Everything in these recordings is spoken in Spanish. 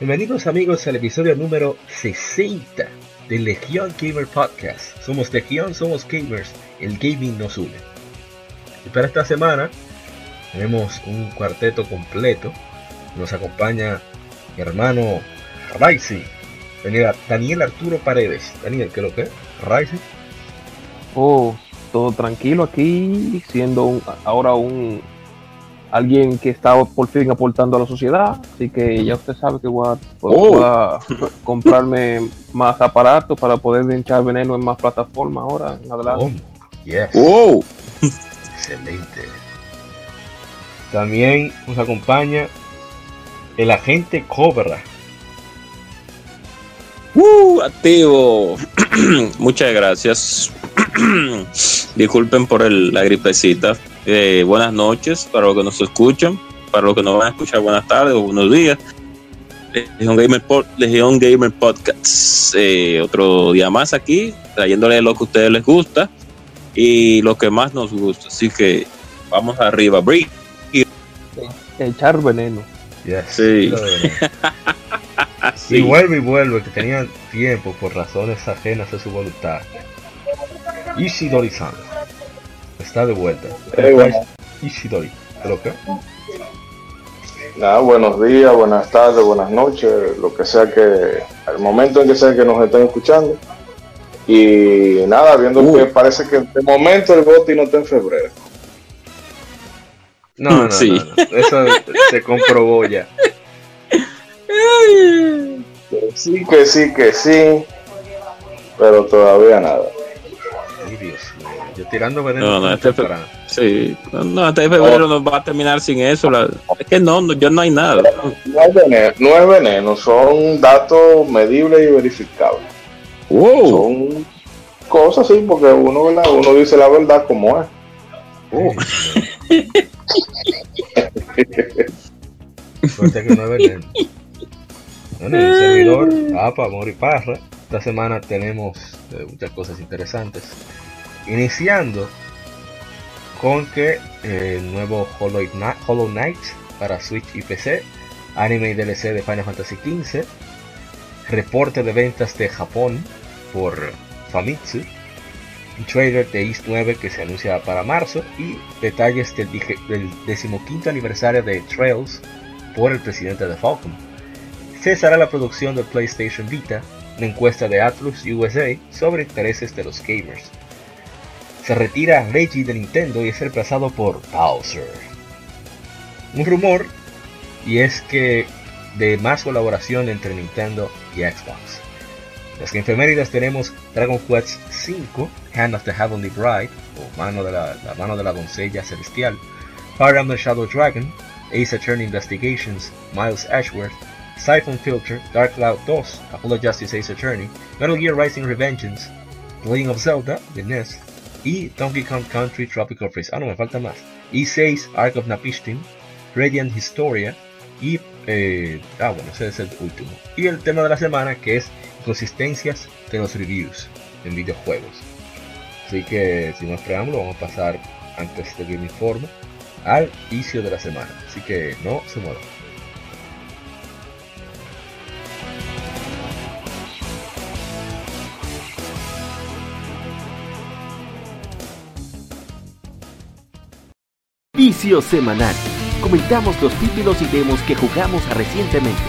Bienvenidos amigos al episodio número 60 de Legión Gamer Podcast. Somos Legión, somos gamers, el gaming nos une. Y para esta semana tenemos un cuarteto completo. Nos acompaña mi hermano Raisi. Daniel Arturo Paredes. Daniel, ¿qué es lo que es? Raisi. Oh, todo tranquilo aquí, siendo ahora un alguien que está por fin aportando a la sociedad, así que ya usted sabe que voy a, oh. comprarme más aparatos para poder echar veneno en más plataformas ahora en adelante. Oh, Excelente. También nos acompaña el agente Cobra. Uh, activo. Muchas gracias. Disculpen por la gripecita. Eh, buenas noches para los que nos escuchan, para los que nos van a escuchar, buenas tardes o buenos días. Legion Gamer, Gamer Podcast, eh, otro día más aquí, trayéndole lo que a ustedes les gusta y lo que más nos gusta. Así que vamos arriba, Brick. Echar veneno. Sí. Y vuelve y vuelve, que tenía tiempo por razones ajenas a su voluntad. Ishidori-san está de vuelta. Ishidori, ¿lo que? Nada, buenos días, buenas tardes, buenas noches, lo que sea que, al momento en que sea que nos estén escuchando. Y nada, viendo que uh. parece que de momento el Boti no está en febrero. No, no, sí. eso se comprobó ya. sí, que sí, que sí, pero todavía nada. Tirando veneno. No, no, este sí, no, este febrero no va a terminar sin eso. es que no, no, yo no hay nada. No es, veneno, no es veneno, son datos medibles y verificables. Wow. Son cosas así, porque uno, uno dice la verdad como es. Uh. Suerte que no es veneno. Bueno, el servidor, Apa, Amor y Parra. Esta semana tenemos eh, muchas cosas interesantes. Iniciando con que eh, el nuevo Hollow Knight, para Switch y PC, anime y DLC de Final Fantasy XV, reporte de ventas de Japón por Famitsu, un trailer de East 9 que se anuncia para marzo y detalles del, del decimoquinto aniversario de Trails por el presidente de Falcon. Cesará la producción de PlayStation Vita, una encuesta de Atlus USA sobre intereses de los gamers se retira Reggie de Nintendo y es reemplazado por Bowser. Un rumor, y es que de más colaboración entre Nintendo y Xbox. Las enfermeridas tenemos Dragon Quest V, Hand of the Heavenly Bride, o mano de la, mano de la doncella celestial, Fire Emblem Shadow Dragon, Ace Attorney Investigations, Miles Ashworth, Siphon Filter, Dark Cloud 2, Apollo Justice Ace Attorney, Metal Gear Rising Revengeance, The Legend of Zelda, The NES, y Donkey Kong Country Tropical Freeze. Ah, no, me falta más. Y 6 Ark of Napishtim, Radiant Historia y... Eh, ah, bueno, ese es el último. Y el tema de la semana que es consistencias de los reviews en videojuegos. Así que sin más preámbulo vamos a pasar antes de que me informe al inicio de la semana. Así que no se muevan. Vicio Semanal. Comentamos los títulos y demos que jugamos recientemente.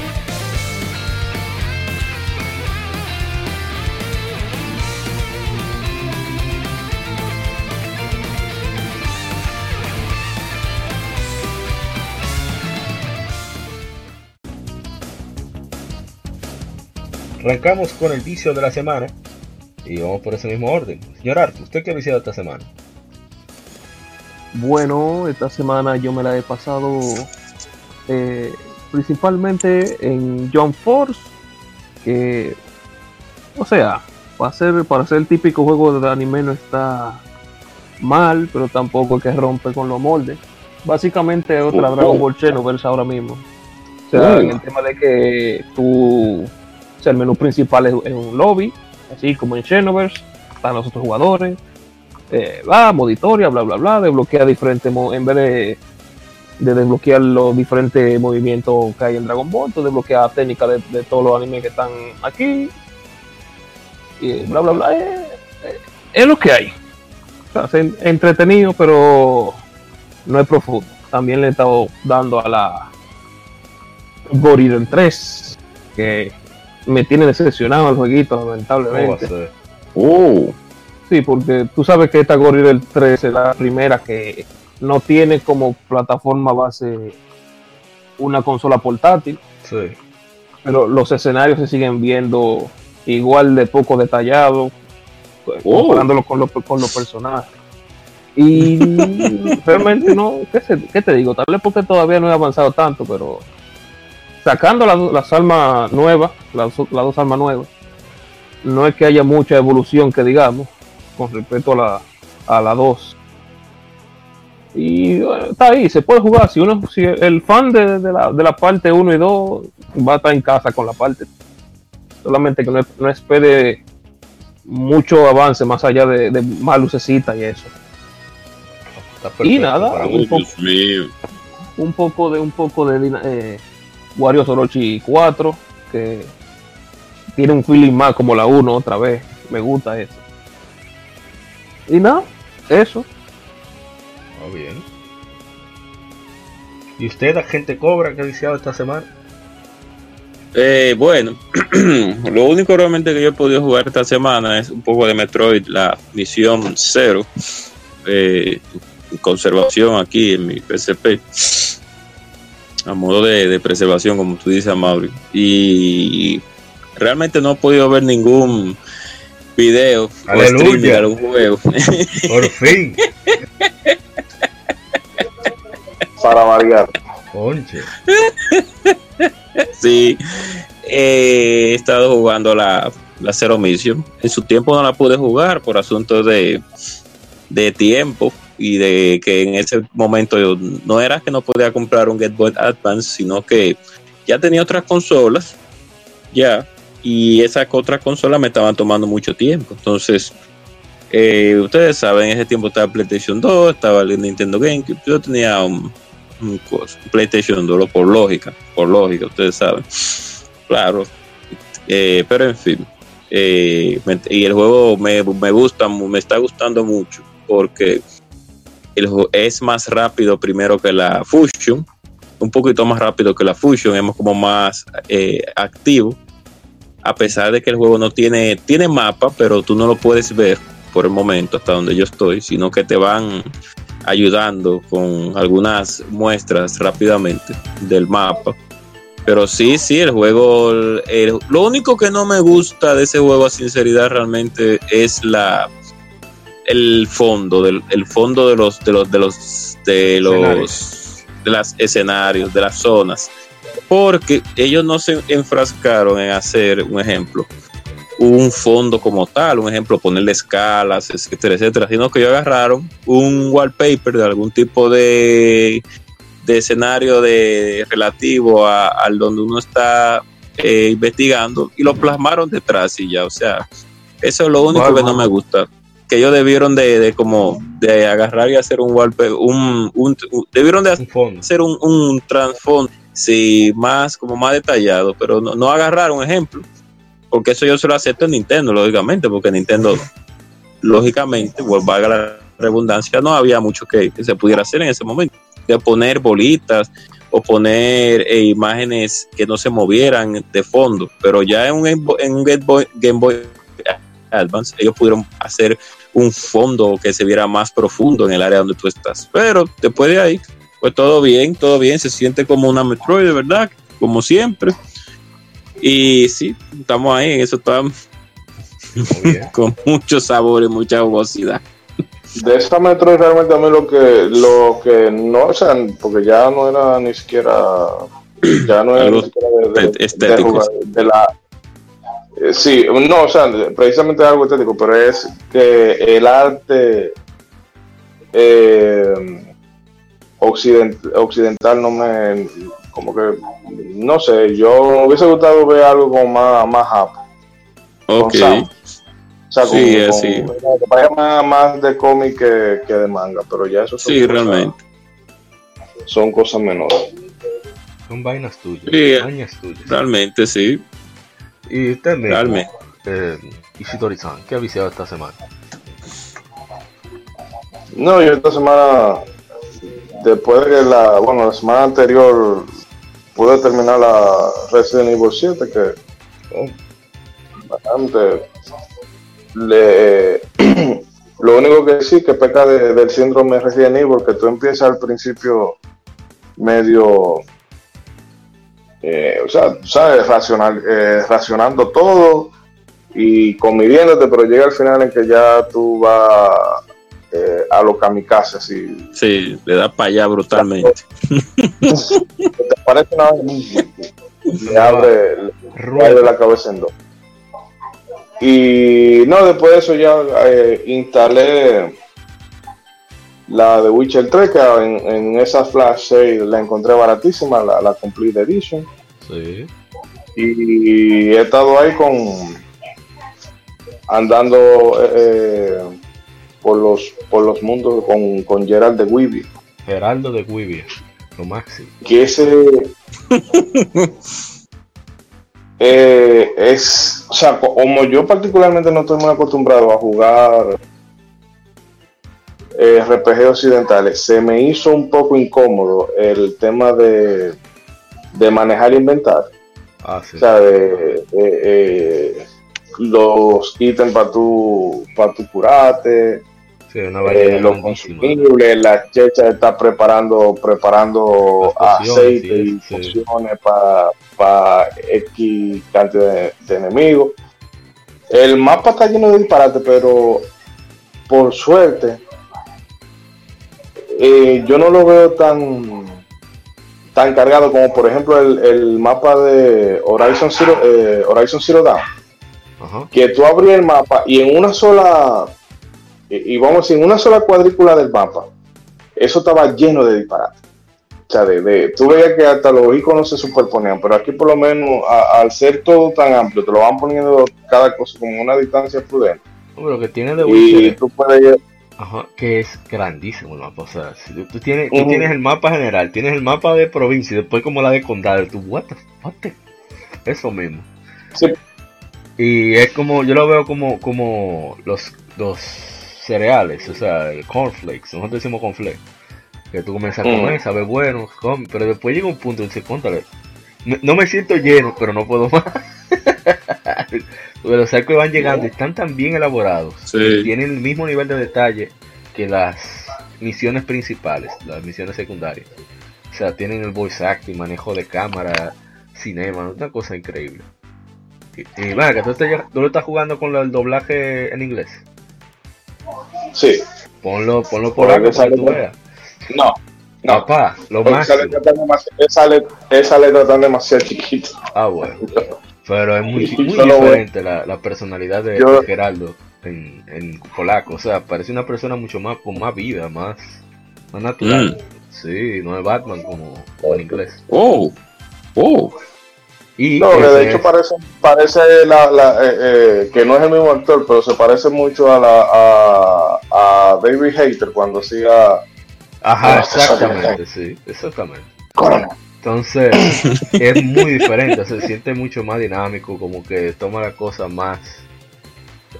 Arrancamos con el vicio de la semana y vamos por ese mismo orden. Señor Arte, ¿usted qué ha viciado esta semana? Bueno, esta semana yo me la he pasado eh, principalmente en John Force, que, o sea, para ser, para ser el típico juego de anime no está mal, pero tampoco es que rompe con los moldes. Básicamente es otra Dragon Ball Xenoverse ahora mismo. O sea, en el tema de que tú, o sea, el menú principal es, un lobby, así como en Xenoverse, están los otros jugadores, eh, va, modo historia, bla, bla, bla, desbloquea diferentes, en vez de, de, desbloquear los diferentes movimientos que hay en Dragon Ball, tú técnicas de, todos los animes que están aquí, y bla, bla, bla, eh, eh, es lo que hay. Entretenido, pero no es profundo. También le he estado dando a la Gorilla 3, que me tiene decepcionado el jueguito, lamentablemente. Oh, Sí, porque tú sabes que esta Gorilla 3 es la primera que no tiene como plataforma base una consola portátil. Sí. Pero los escenarios se siguen viendo igual de poco detallados, Oh. comparándolo con, los- con los personajes. Y realmente no, ¿qué, se- qué te digo? Tal vez porque todavía no he avanzado tanto, pero sacando las, las armas nuevas, las, las dos armas nuevas, no es que haya mucha evolución que digamos con respecto a la, a la 2. Y bueno, está ahí, se puede jugar. Si uno, si el fan de, de la, de la parte 1 y 2 va a estar en casa con la parte. Solamente que no, no espere mucho avance más allá de, de más lucecita y eso. Perfecto Y nada, un mío. un poco de un poco de eh, Wario Orochi 4 que tiene un feeling más como la 1 otra vez me gusta eso y nada eso Ah, bien. ¿Y usted, agente Cobra, qué ha deseado esta semana? Eh, bueno, lo único realmente que yo he podido jugar esta semana es un poco de Metroid, la misión cero, eh, conservación aquí en mi PSP, a modo de, de preservación, como tú dices, Mauri. Y realmente no he podido ver ningún video o Aleluya. streaming algún juego. Por fin. Para variar. Conche. Sí, eh, he estado jugando la, la Zero Mission. En su tiempo no la pude jugar por asuntos de, de tiempo y de que en ese momento yo no era que no podía comprar un Game Boy Advance, sino que ya tenía otras consolas, ya, y esas otras consolas me estaban tomando mucho tiempo. Entonces, eh, ustedes saben, en ese tiempo estaba PlayStation 2, estaba el Nintendo GameCube, yo tenía un, PlayStation 2 por lógica, por lógica, ustedes saben. Claro. Eh, pero en fin. eh, y el juego me, me gusta, me está gustando mucho porque es más rápido primero que la Fusion, un poquito más rápido que la Fusion, es como más activo, a pesar de que el juego no tiene, tiene mapa, pero tú no lo puedes ver por el momento hasta donde yo estoy, sino que te van ayudando con algunas muestras rápidamente del mapa. Pero sí, sí, el juego, el- lo único que no me gusta de ese juego a sinceridad realmente es la el fondo, del, el fondo de los de los de los de los de las escenarios, de las zonas. Porque ellos no se enfrascaron en hacer un ejemplo, un fondo como tal, un ejemplo, ponerle escalas, etcétera, etcétera, sino que ellos agarraron un wallpaper de algún tipo de, de escenario de relativo a, al donde uno está eh, investigando y lo plasmaron detrás y ya, o sea, eso es lo único que no me gusta. Que ellos debieron de, de como de agarrar y hacer un wallpaper, un, un- un- debieron de hacer un, un trasfondo sí, más como más detallado, pero no, no agarrar un ejemplo, porque eso yo se lo acepto en Nintendo, lógicamente, porque Nintendo, lógicamente, pues valga la redundancia, no había mucho que, se pudiera hacer en ese momento, de poner bolitas o poner eh, imágenes que no se movieran de fondo, pero ya en un en un Game Boy, Game Boy Advance ellos pudieron hacer un fondo que se viera más profundo en el área donde tú estás, pero después de ahí pues todo bien, todo bien, se siente como una Metroid, de verdad, como siempre. Y sí, estamos ahí, en eso estamos con mucho sabor y mucha jugosidad. De esta Metroid realmente a mí lo que, lo que no, o sea, porque ya no era ni siquiera Ya no es Algo de, de- de- estético. de de la. eh, Sí, no, o sea, precisamente algo estético, pero es que el arte eh, occident- occidental no me. Como que. No sé, yo me hubiese gustado ver algo como más, más. Ok. O sea, Sí, como- así. como- que vaya más, más de cómic que, que de manga, pero ya eso son Sí, cosas- realmente. Son cosas menores. Son vainas tuyas. Sí, eh. Tuyas. Realmente sí. Y usted mismo, Realmente. eh, Ishidori-san, ¿qué ha viciado esta semana? No, yo esta semana, después de la, bueno, la semana anterior pude terminar la Resident Evil 7, que bastante le, lo único que sí que peca de- del síndrome Resident Evil, que tú empiezas al principio medio, eh, o sea, sabes, racional, eh, racionando todo y comidiéndote, pero llega al final en que ya tú vas eh, a los kamikazes así Sí, le da para allá brutalmente. te parece una le abre, le abre la cabeza en dos y no después de eso ya eh, instalé la de Witcher 3 que en, en esa flash sale la encontré baratísima la, la complete edition Sí. y he estado ahí con andando eh, por los por los mundos con, con Gerald de Weeby Geraldo de Guivia, lo máximo. que ese eh, es, o sea, co- como yo particularmente no estoy muy acostumbrado a jugar eh, RPG occidentales, se me hizo un poco incómodo el tema de, de manejar inventario, Ah, sí. o sea, de, eh, los ítems para tu, para tu curarte, Sí, una eh, los consumibles, la checha está preparando preparando aceite sí, y sí. pociones para X cantidad de, de enemigos. El mapa está lleno de disparates, pero por suerte eh, yo no lo veo tan tan cargado como por ejemplo el, el mapa de Horizon Zero, eh, Horizon Zero Dawn Ajá. que tú abrías el mapa y en una sola y, y vamos a decir, en una sola cuadrícula del mapa eso estaba lleno de disparates o sea de, de- tú veías que hasta los iconos se superponían pero aquí por lo menos a- al ser todo tan amplio te lo van poniendo cada cosa como una distancia prudente Hombre, lo que tiene de y Witcher, tú puedes ajá, que es grandísimo el mapa. O sea, si tú, tú tienes, tú tienes el mapa general, tienes el mapa de provincia y después como la de condado. Tú, what the, what the- Eso mismo. Sí. Y es como, yo lo veo como, como los, los cereales, o sea, el cornflakes. Nosotros decimos cornflakes. Que tú comienzas a Mm. comer, sabe bueno, come, pero después llega un punto y dices, contale, no, no me siento lleno, pero no puedo más. los sacos van llegando y están tan bien elaborados. Sí. Tienen el mismo nivel de detalle que las misiones principales, las misiones secundarias. O sea, tienen el voice acting, manejo de cámara, cinema, una cosa increíble. Y, y bueno, que tú, estás- tú lo estás jugando con el doblaje en inglés. Sí Ponlo, ponlo Por para que tú veas. no no Papá, lo porque esa máximo. letra está demasiado- esa letra- esa letra está demasiado chiquita Ah, bueno. Pero es muy, diferente la, la personalidad de, Yo- de Geraldo en, en polaco. O sea, parece una persona mucho más con más vida, más, más natural. Sí, no es Batman como, como en inglés. Oh, oh. Y No, que de hecho es- parece, parece la, la, eh, eh, que no es el mismo actor, pero se parece mucho a, la, a, a David Hater cuando hacía Ajá, no, exactamente, sí, exactamente. Corona. Entonces, es muy diferente, se siente mucho más dinámico, como que toma la cosa más,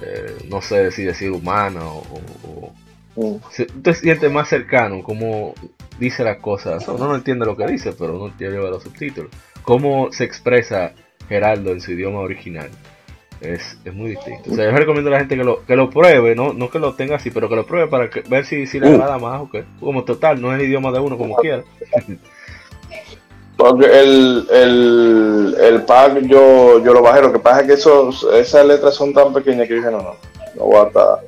eh, no sé si decir humana o, o- Mm. se- te sientes más cercano, como dice las cosas. Uno no entiende lo que dice, pero uno lleva los subtítulos. Cómo se expresa Geraldo en su idioma original. Es, es muy distinto. O sea, yo recomiendo a la gente que lo, que lo pruebe, no, no que lo tenga así, pero que lo pruebe para que- ver si, si le Uh. agrada más o qué. Como total, no es el idioma de uno como quiera. Porque el, el, el pack yo, yo lo bajé, lo que pasa es que esos, esas letras son tan pequeñas que dije, no, no, no voy a estar.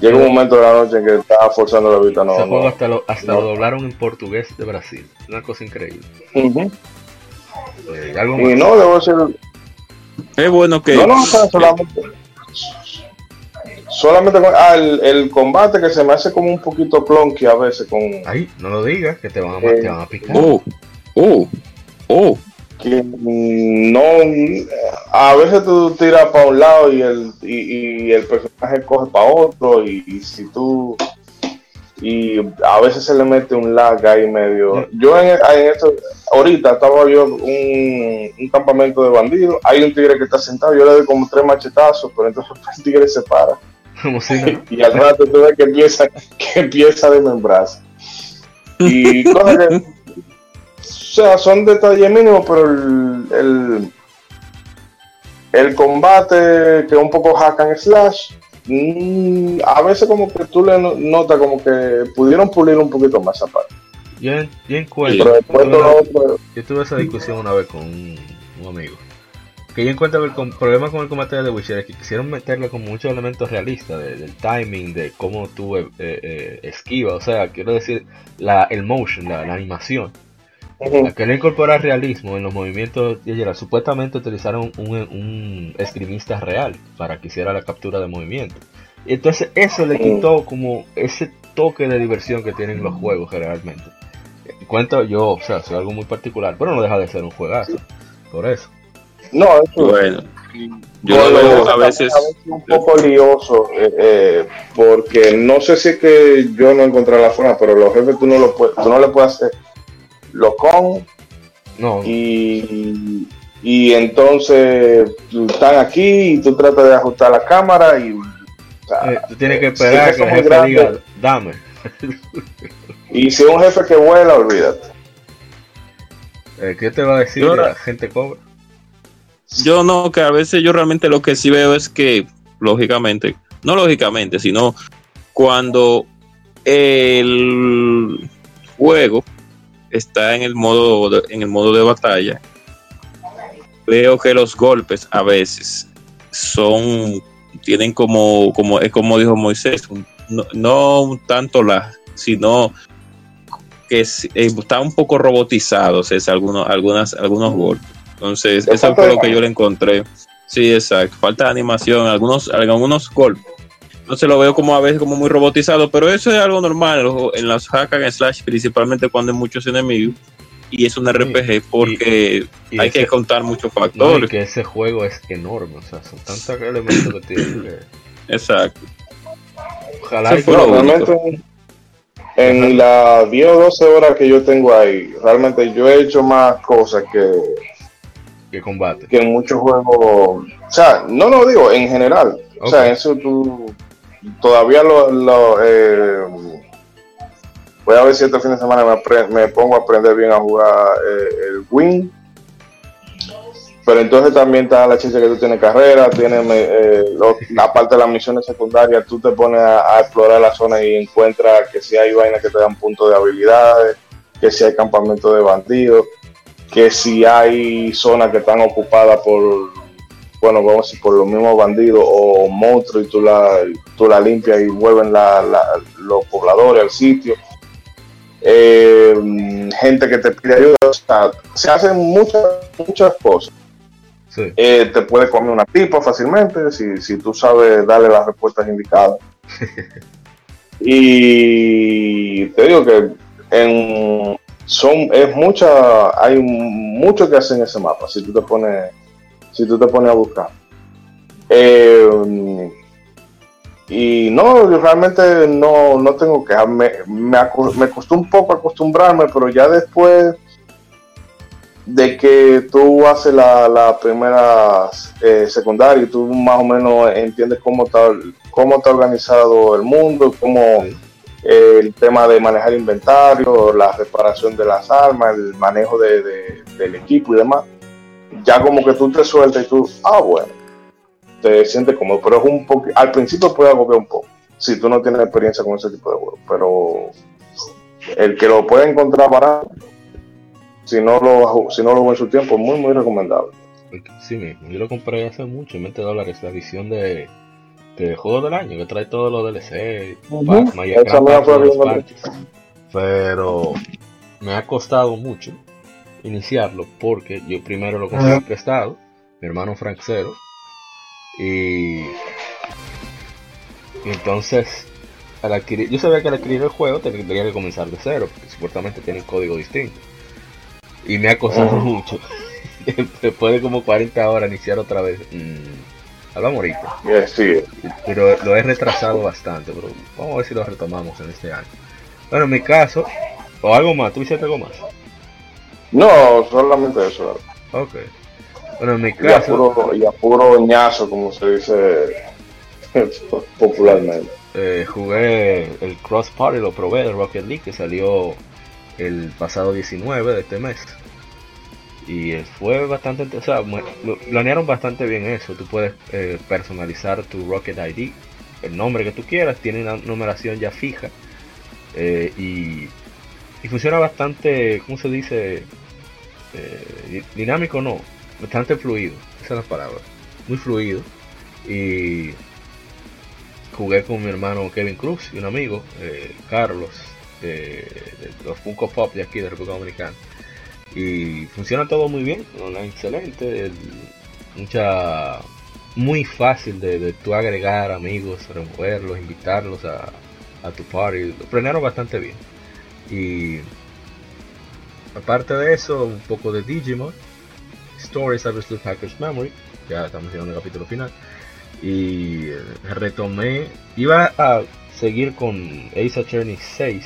Llega un momento de la noche en que estaba forzando la vista, no, Ese juego no. hasta, lo, hasta no. lo doblaron en portugués de Brasil. Una cosa increíble. Eh, ¿algo y no, debo ser. Es bueno que. No, no, solamente. Solamente con, ah, el, combate que se me hace como un poquito clonky a veces con. Ay, no lo digas, que te van a, te van a picar. Oh, oh, oh que no a veces tú tiras para un lado y el y, el personaje coge para otro y, si tú y a veces se le mete un lag ahí medio. Yo en, esto ahorita estaba yo un, un campamento de bandidos hay un tigre que está sentado yo le doy como tres machetazos pero entonces el tigre se para. Y al rato tú ves que empieza que empieza a desmembrarse. Y cosas que o sea, son detalles mínimos, pero el, el, combate que es un poco hack and slash, mm, a veces como que tú le notas como que pudieron pulir un poquito más aparte. Yo, yo encuentro. yo tuve esa discusión una vez con un, amigo. Que yo encuentro el problema con el combate de Witcher es que quisieron meterle con muchos elementos realistas del timing, de cómo tú eh, eh, esquivas, o sea, quiero decir, la, el motion, la animación a querer incorporar realismo en los movimientos de Geralt, supuestamente utilizaron un, un, esgrimista real para que hiciera la captura de movimiento. Y entonces eso le quitó como ese toque de diversión que tienen los juegos generalmente. Cuento yo, o sea, soy algo muy particular, pero no deja de ser un juegazo. Por eso. No, eso bueno. Yo lo veo a veces, un poco lioso, eh, eh, porque no sé si es que yo no encontré la forma, pero los jefes tú no, lo puedes, tú no le puedes hacer lo con no. y, y entonces están aquí y tú tratas de ajustar la cámara y eh, tú tienes que esperar que el jefe diga dame y si es un jefe que vuela olvídate eh, ¿qué te va a decir la gente cobra? yo no que a veces yo realmente lo que sí veo es que lógicamente no lógicamente sino cuando el juego está en el modo de, en el modo de batalla, veo que los golpes a veces son tienen como como es como dijo Moisés, no, no tanto la sino que eh, está un poco robotizados es algunos algunas algunos golpes. Entonces, eso fue lo que yo le encontré. Sí, exacto. Falta de animación, algunos algunos golpes no se lo veo como a veces como muy robotizado, pero eso es algo normal en las hack and slash, principalmente cuando hay muchos enemigos. Y es un RPG porque hay que contar muchos factores. que ese juego es enorme, o sea, son tantos elementos que tiene Exacto. Ojalá realmente en las 10 o 12 horas que yo tengo ahí, realmente yo he hecho más cosas que, que combate. Que en muchos juegos. O sea, no lo digo, en general. O sea, eso tú todavía lo, eh, voy a ver si este fin de semana me, pongo a aprender bien a jugar eh, el Win. Pero entonces también está la chicha que tú tienes carrera, tienes eh, aparte de las misiones secundarias, tú te pones a, explorar la zona y encuentras que si hay vainas que te dan puntos de habilidades, que si hay campamentos de bandidos, que si hay zonas que están ocupadas por bueno, vamos a decir, por los mismos bandidos o monstruos y tú la, tú la limpias y vuelven los pobladores al sitio. Eh, gente que te pide ayuda, o sea, se hacen muchas, muchas cosas. Eh, te puede comer una tipa fácilmente si, si tú sabes darle las respuestas indicadas. y te digo que en, son, es mucha, hay mucho que hacer en ese mapa. Si tú te pones si tú te pones a buscar. Eh, y no, realmente no, no tengo que me, me, costó un poco acostumbrarme, pero ya después de que tú haces la, la primera eh, secundaria y tú más o menos entiendes cómo está, cómo está organizado el mundo, cómo eh, el tema de manejar inventario, la reparación de las armas, el manejo de, del equipo y demás ya como que tú te sueltas y tú, ah, bueno, te sientes cómodo, pero es un poco, al principio puede agobiar un poco, si tú no tienes experiencia con ese tipo de juegos, pero el que lo puede encontrar barato, si no lo, si no lo en su tiempo, es muy, muy recomendable. Sí mismo, yo lo compré hace mucho, 20 dólares, la edición de, de juego del año, que trae todos los DLC, pero me ha costado mucho iniciarlo porque yo primero lo conseguí prestado, mi hermano Frank Cero, y, y entonces al adquirir, yo sabía que al adquirir el juego tendría que comenzar de cero, porque supuestamente tiene un código distinto. Y me ha costado mucho. Después de como 40 horas iniciar otra vez. Mm, hablamos ahorita. sí. Pero lo he retrasado bastante, pero vamos a ver si lo retomamos en este año. Bueno, en mi caso, o algo más, ¿tú hiciste algo más? No, solamente eso. Ok. Bueno, en mi caso. Y a puro, ñazo, como se dice popularmente. Eh, jugué el Cross Party, lo probé de Rocket League que salió el pasado 19 de este mes. Y fue bastante, o sea, planearon bastante bien eso. Tú puedes eh, personalizar tu Rocket ID, el nombre que tú quieras, tiene una numeración ya fija. Eh, y, y, funciona bastante, ¿cómo se dice? Dinámico no, bastante fluido, esa es la palabra. Muy fluido. Y jugué con mi hermano Kevin Cruz y un amigo, eh, Carlos, de los Funko Pop de aquí de República Dominicana. Y funciona todo muy bien, excelente, mucha muy fácil de, de tú agregar amigos, removerlos, invitarlos a, a tu party. Lo planearon bastante bien. Y aparte de eso, un poco de Digimon, Stories of the Hackers Memory, ya estamos llegando al capítulo final y retomé, iba a seguir con Ace Attorney 6,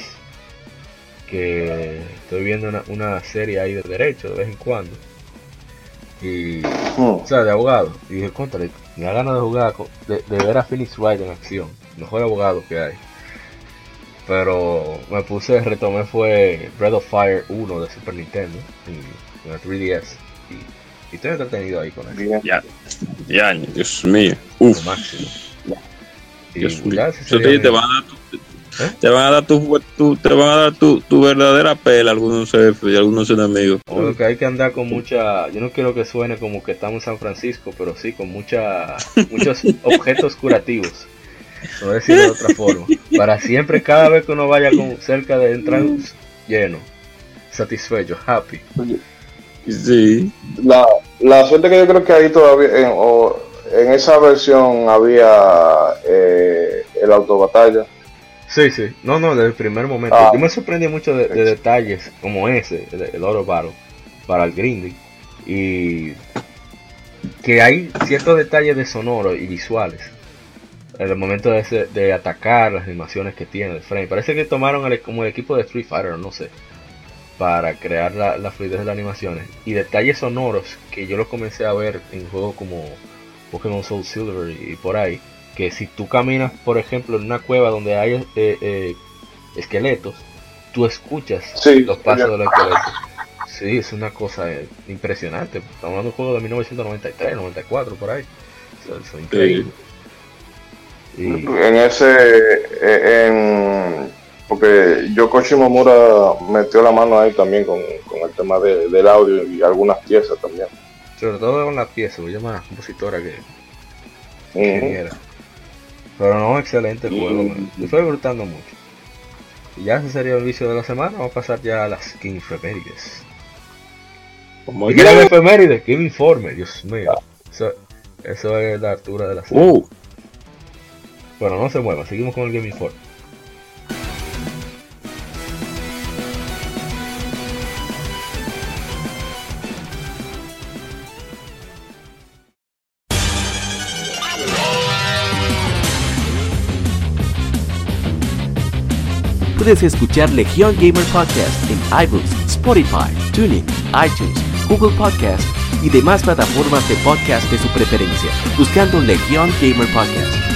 que estoy viendo una, serie ahí de derecho de vez en cuando. Y, hmm. o sea, de abogado. Y dije, contra, me da ganas de jugar, de, ver a Phoenix Wright en acción, mejor abogado que hay. Pero me puse, retomé fue Breath of Fire 1 de Super Nintendo, y, con 3DS. Y estoy entretenido ahí con eso. Ya, ya, Dios mío. Uf. máximo. Dios mío. te, van a dar tu, ¿Eh? te van a dar tu, te van a dar tu, tu verdadera pela algunos jefes y algunos enemigos. Lo que hay que andar con mucha, yo no quiero que suene como que estamos en San Francisco, pero sí con mucha, muchos objetos curativos. No decirlo de otra forma. Para siempre, cada vez que uno vaya con, cerca de entrar lleno, satisfecho, happy. Sí. La, la suerte que yo creo que ahí todavía, en, en esa versión había eh, el autobatalla. Sí, sí. No, no, desde el primer momento. Ah. yo me sorprendí mucho de, detalles como ese, el, oro baro, para el grinding. Y que hay ciertos detalles de sonoro y visuales. En el momento de, de atacar, las animaciones que tiene el frame. Parece que tomaron el, como el equipo de Street Fighter, no sé para crear la, fluidez de las animaciones. Y detalles sonoros que yo los comencé a ver en juegos como Pokémon Soul Silver y, por ahí que si tú caminas por ejemplo en una cueva donde hay eh, eh, esqueletos tú escuchas los pasos de los esqueletos. Sí es una cosa eh, impresionante. Estamos hablando de un juego de 1993 94 por ahí. Eso, es increíble en ese en porque Yoko Shimomura metió la mano ahí también con, el tema del audio y algunas piezas también. Sobre todo con las piezas, voy a llamar a la compositora que, Pero no, excelente el juego, me estoy disfrutando mucho. Y ya ese sería el vicio de la semana, vamos a pasar ya a las 15 efemérides. ¿Cómo ¿Qué efemérides? ¿Qué informe? Dios mío. Eso, eso, es la altura de la semana. Uh. Bueno, no se mueva, seguimos con el Game Informe. puedes escuchar Legion Gamer Podcast en iBooks, Spotify, TuneIn, iTunes, Google Podcast y demás plataformas de podcast de su preferencia, buscando Legion Gamer Podcast.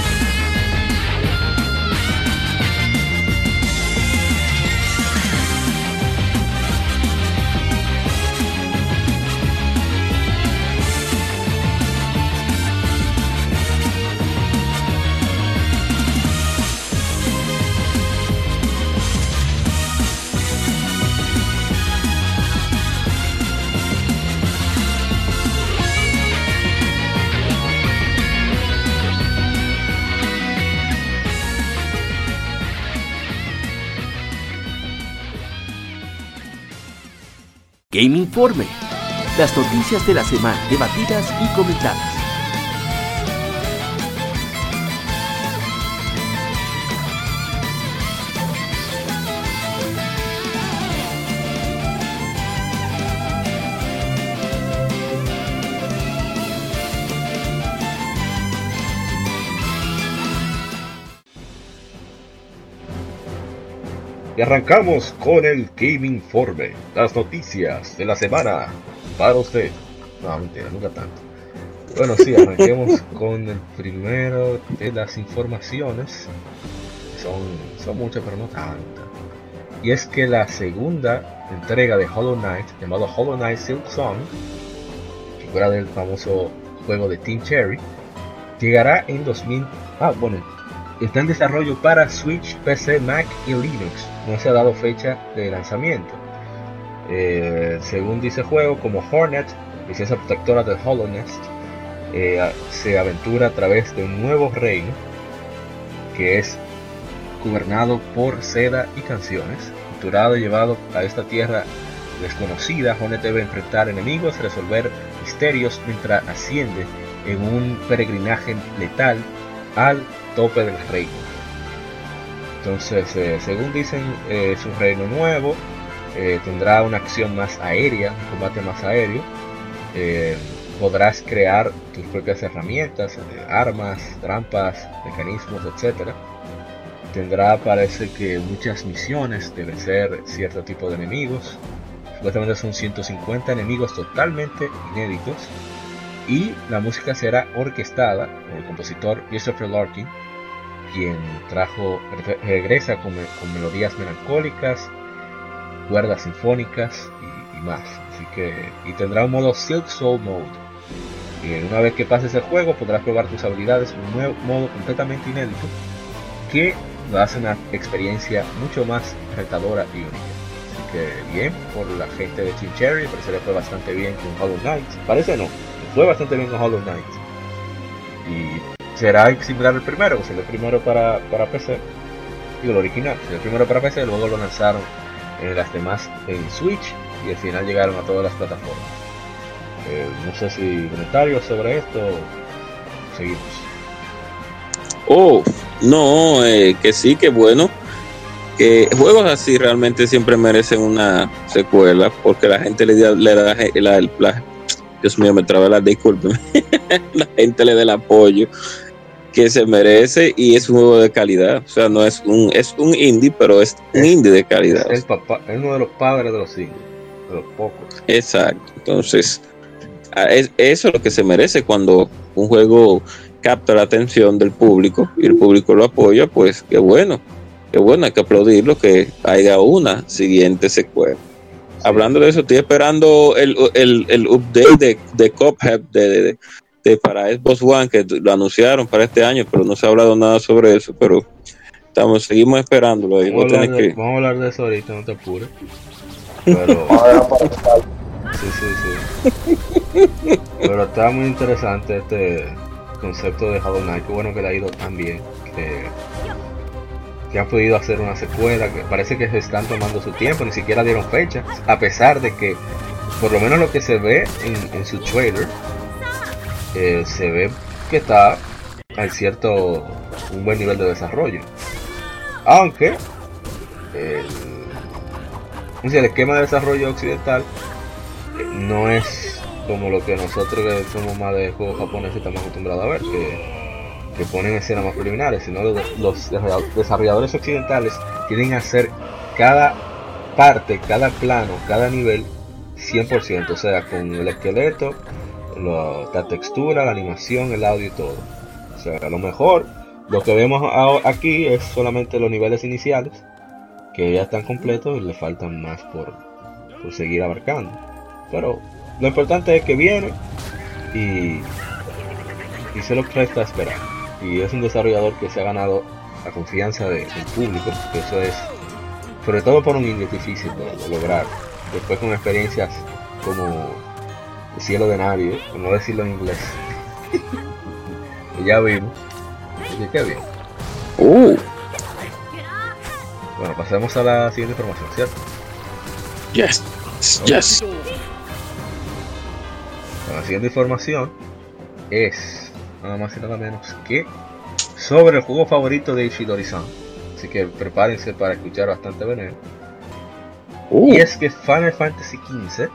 Game Informe. Las noticias de la semana debatidas y comentadas. Y arrancamos con el Game Informe, las noticias de la semana para usted. No, mentira, nunca tanto. Bueno, sí, arranquemos con el primero de las informaciones. Son, son muchas, pero no tantas. Y es que la segunda entrega de Hollow Knight, llamado Hollow Knight Silk Song, figura del famoso juego de Team Cherry, llegará en 2000. Ah, bueno, está en desarrollo para Switch, PC, Mac y Linux. No se ha dado fecha de lanzamiento. Eh, según dice juego, como Hornet, licencia protectora de Hollow Nest, eh, se aventura a través de un nuevo reino que es gobernado por seda y canciones. Capturado y llevado a esta tierra desconocida, Hornet debe enfrentar enemigos, resolver misterios mientras asciende en un peregrinaje letal al tope del reino. Entonces, eh, según dicen, eh, es un reino nuevo, eh, tendrá una acción más aérea, un combate más aéreo. podrás crear tus propias herramientas, armas, trampas, mecanismos, etc. Tendrá, parece que muchas misiones, deben ser cierto tipo de enemigos. Supuestamente son 150 enemigos totalmente inéditos. Y la música será orquestada por el compositor Christopher Larkin, quien trajo, regresa con, melodías melancólicas, cuerdas sinfónicas y, más. Así que, y tendrá un modo Silk Soul Mode. Y una vez que pases el juego podrás probar tus habilidades en un nuevo modo completamente inédito que lo hace una experiencia mucho más retadora y única. Así que bien por la gente de Team Cherry, parece que fue bastante bien con Hollow Knight. Parece no, fue bastante bien con Hollow Knight. Y será similar al primero, que el primero para, para PC, y el original, el primero para PC, luego lo lanzaron en las demás en Switch y al final llegaron a todas las plataformas. Eh, no sé si comentarios sobre esto, seguimos. Oh, no, eh, que sí, que bueno. Que juegos así realmente siempre merecen una secuela porque la gente le, da, le da la, la, Dios mío, me traba la disculpen. la gente le da el apoyo que se merece y es un juego de calidad. O sea, no es un, es un indie, pero es un indie de calidad. Es, papá, es uno de los padres de los indies, de los pocos. Exacto. Entonces, es, eso es lo que se merece cuando un juego capta la atención del público y el público lo apoya, pues qué bueno. Qué bueno, hay que aplaudirlo que haya una siguiente secuela. Hablando de eso, estoy esperando el, el, el update de, de Cophead de, este, para Xbox One que lo anunciaron para este año, pero no se ha hablado nada sobre eso, pero estamos seguimos esperándolo. Vamos, a, hablar de, eso ahorita, no te apures. Pero... sí, sí, sí. pero está muy interesante este concepto de Hollow Knight, qué bueno que le ha ido tan bien, que, que han podido hacer una secuela, que parece que se están tomando su tiempo, ni siquiera dieron fecha, a pesar de que por lo menos lo que se ve en, su trailer eh, se ve que está a cierto un buen nivel de desarrollo. Aunque el, el esquema de desarrollo occidental eh, no es como lo que nosotros que somos más de juegos japoneses estamos acostumbrados a ver, que, que ponen escenas más preliminares, sino los, desarrolladores occidentales que hacer cada parte, cada plano, cada nivel 100%, o sea, con el esqueleto, la textura, la animación, el audio y todo. O sea, a lo mejor lo que vemos aquí es solamente los niveles iniciales, que ya están completos y le faltan más por, por seguir abarcando. Pero lo importante es que viene y, y se lo presta a esperar. Y es un desarrollador que se ha ganado la confianza del público, que eso es, sobre todo por un indie difícil de lograr. Después con experiencias como el cielo de nadie, por no decirlo en inglés. y ya vimos. Así que bien. Uh. Bueno, pasemos a la siguiente información, ¿cierto? Yes. Yes, yes. La siguiente información es nada más y nada menos que sobre el juego favorito de Ishidori-san. Así que prepárense para escuchar bastante veneno. Uh, Y es que Final Fantasy XV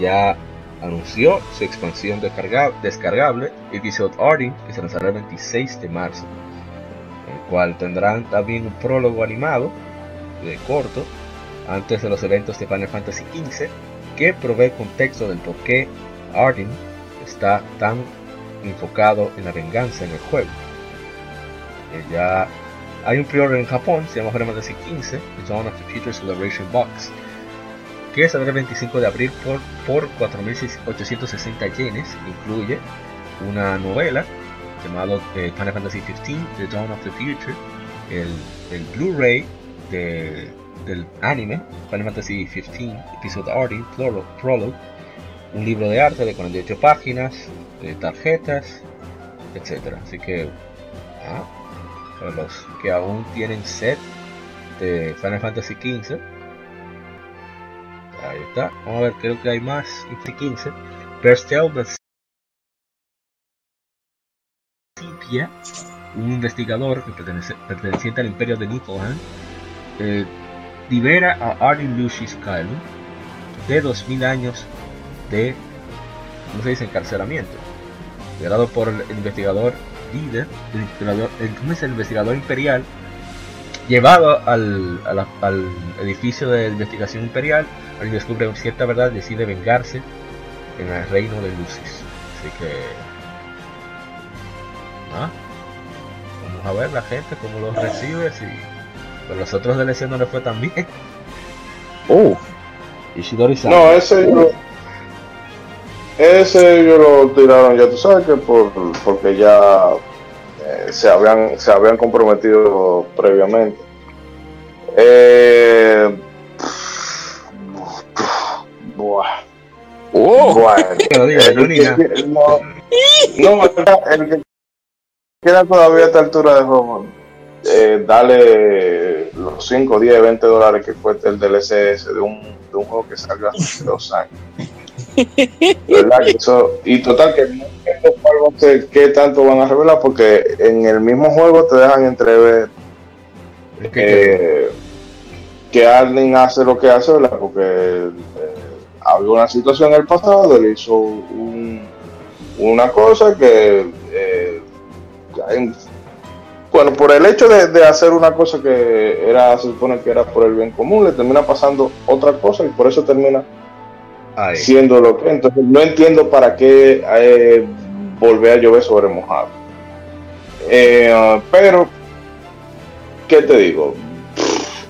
ya anunció su expansión descarga- descargable Episode Arting, que se lanzará el 26 de marzo, el cual tendrán también un prólogo animado de corto antes de los eventos de Final Fantasy XV que provee contexto del por qué Arting está tan enfocado en la venganza en el juego. Eh, ya hay un pre-order en Japón, se llama Final Fantasy XV, Dawn of the Future Celebration Box, que saldrá el 25 de abril por, por 4.860 yenes. Incluye una novela llamado eh, Final Fantasy XV, The Dawn of the Future, el, el Blu-ray de- del anime Final Fantasy XV Episode Prolo- Prologue, un libro de arte de 48 páginas, de tarjetas, etc. Así que, ah, para los que aún tienen set de Final Fantasy XV, ahí está. Vamos a ver, creo que hay más. 15. Berstel Sepia, un investigador que pertenece, perteneciente al imperio de Niflheim, eh, libera a Arden Lucius Kylo de 2000 años de, ¿cómo se dice?, encarcelamiento. Liderado por el investigador líder, el investigador, el- ¿cómo es el investigador imperial? Llevado al, al edificio de investigación imperial, alguien descubre cierta verdad y decide vengarse en el reino de Lucis. Así que. ¿ah? Vamos a ver la gente cómo lo recibe. Si con los otros DLC no le fue tan bien. oh, Ishidori-san. No, ese yo, ese yo lo tiraron, ya tú sabes que por, porque ya eh, se habían se habían comprometido previamente. Eh, buah, Oh, bueno, no, no, el que queda todavía a esta altura de juego, eh, dale los 5, 10, 20 dólares que cuesta el DLC ese de un, de un juego que salga hace dos años. ¿Verdad? Que eso- y total que tanto van a revelar porque en el mismo juego te dejan entrever que- eh, que Arlen hace lo que hace, ¿verdad? Porque eh, había una situación en el pasado, él hizo un- una cosa que, eh, en- bueno, por el hecho de, de hacer una cosa que era, se supone que era por el bien común, le termina pasando otra cosa y por eso termina Ahí. siendo lo que. Entonces no entiendo para qué eh, volver a llover sobre mojado. Eh, pero, ¿qué te digo?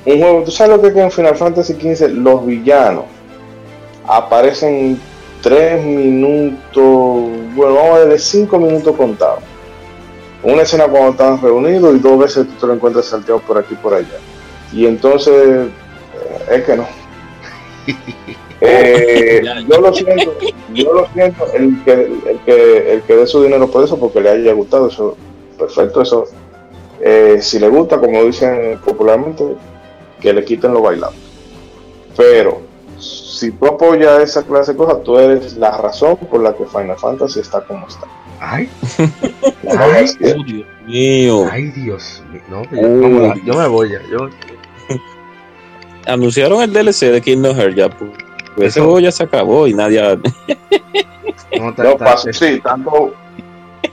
Un juego, ¿tú sabes lo que es en Final Fantasy XV los villanos aparecen 3 minutos, bueno, vamos a ver, 5 minutos contados? Una escena cuando están reunidos y dos veces tú te lo encuentras salteado por aquí y por allá. Y entonces, eh, es que no. Eh, yo lo siento, yo lo siento, el que, el que, el que dé su dinero por eso, porque le haya gustado, eso, perfecto, eso. Eh, si le gusta, como dicen popularmente, que le quiten lo bailado. Pero, si tú apoyas esa clase de cosas, tú eres la razón por la que Final Fantasy está como está. Ay, Ay. oh, Dios mío. ay, Dios mío. No, yo me voy ya. Yo, Anunciaron el DLC de Kingdom Hearts ya. Pues, ese Eso. juego ya se acabó y nadie. no, No, pasó, sí, tanto.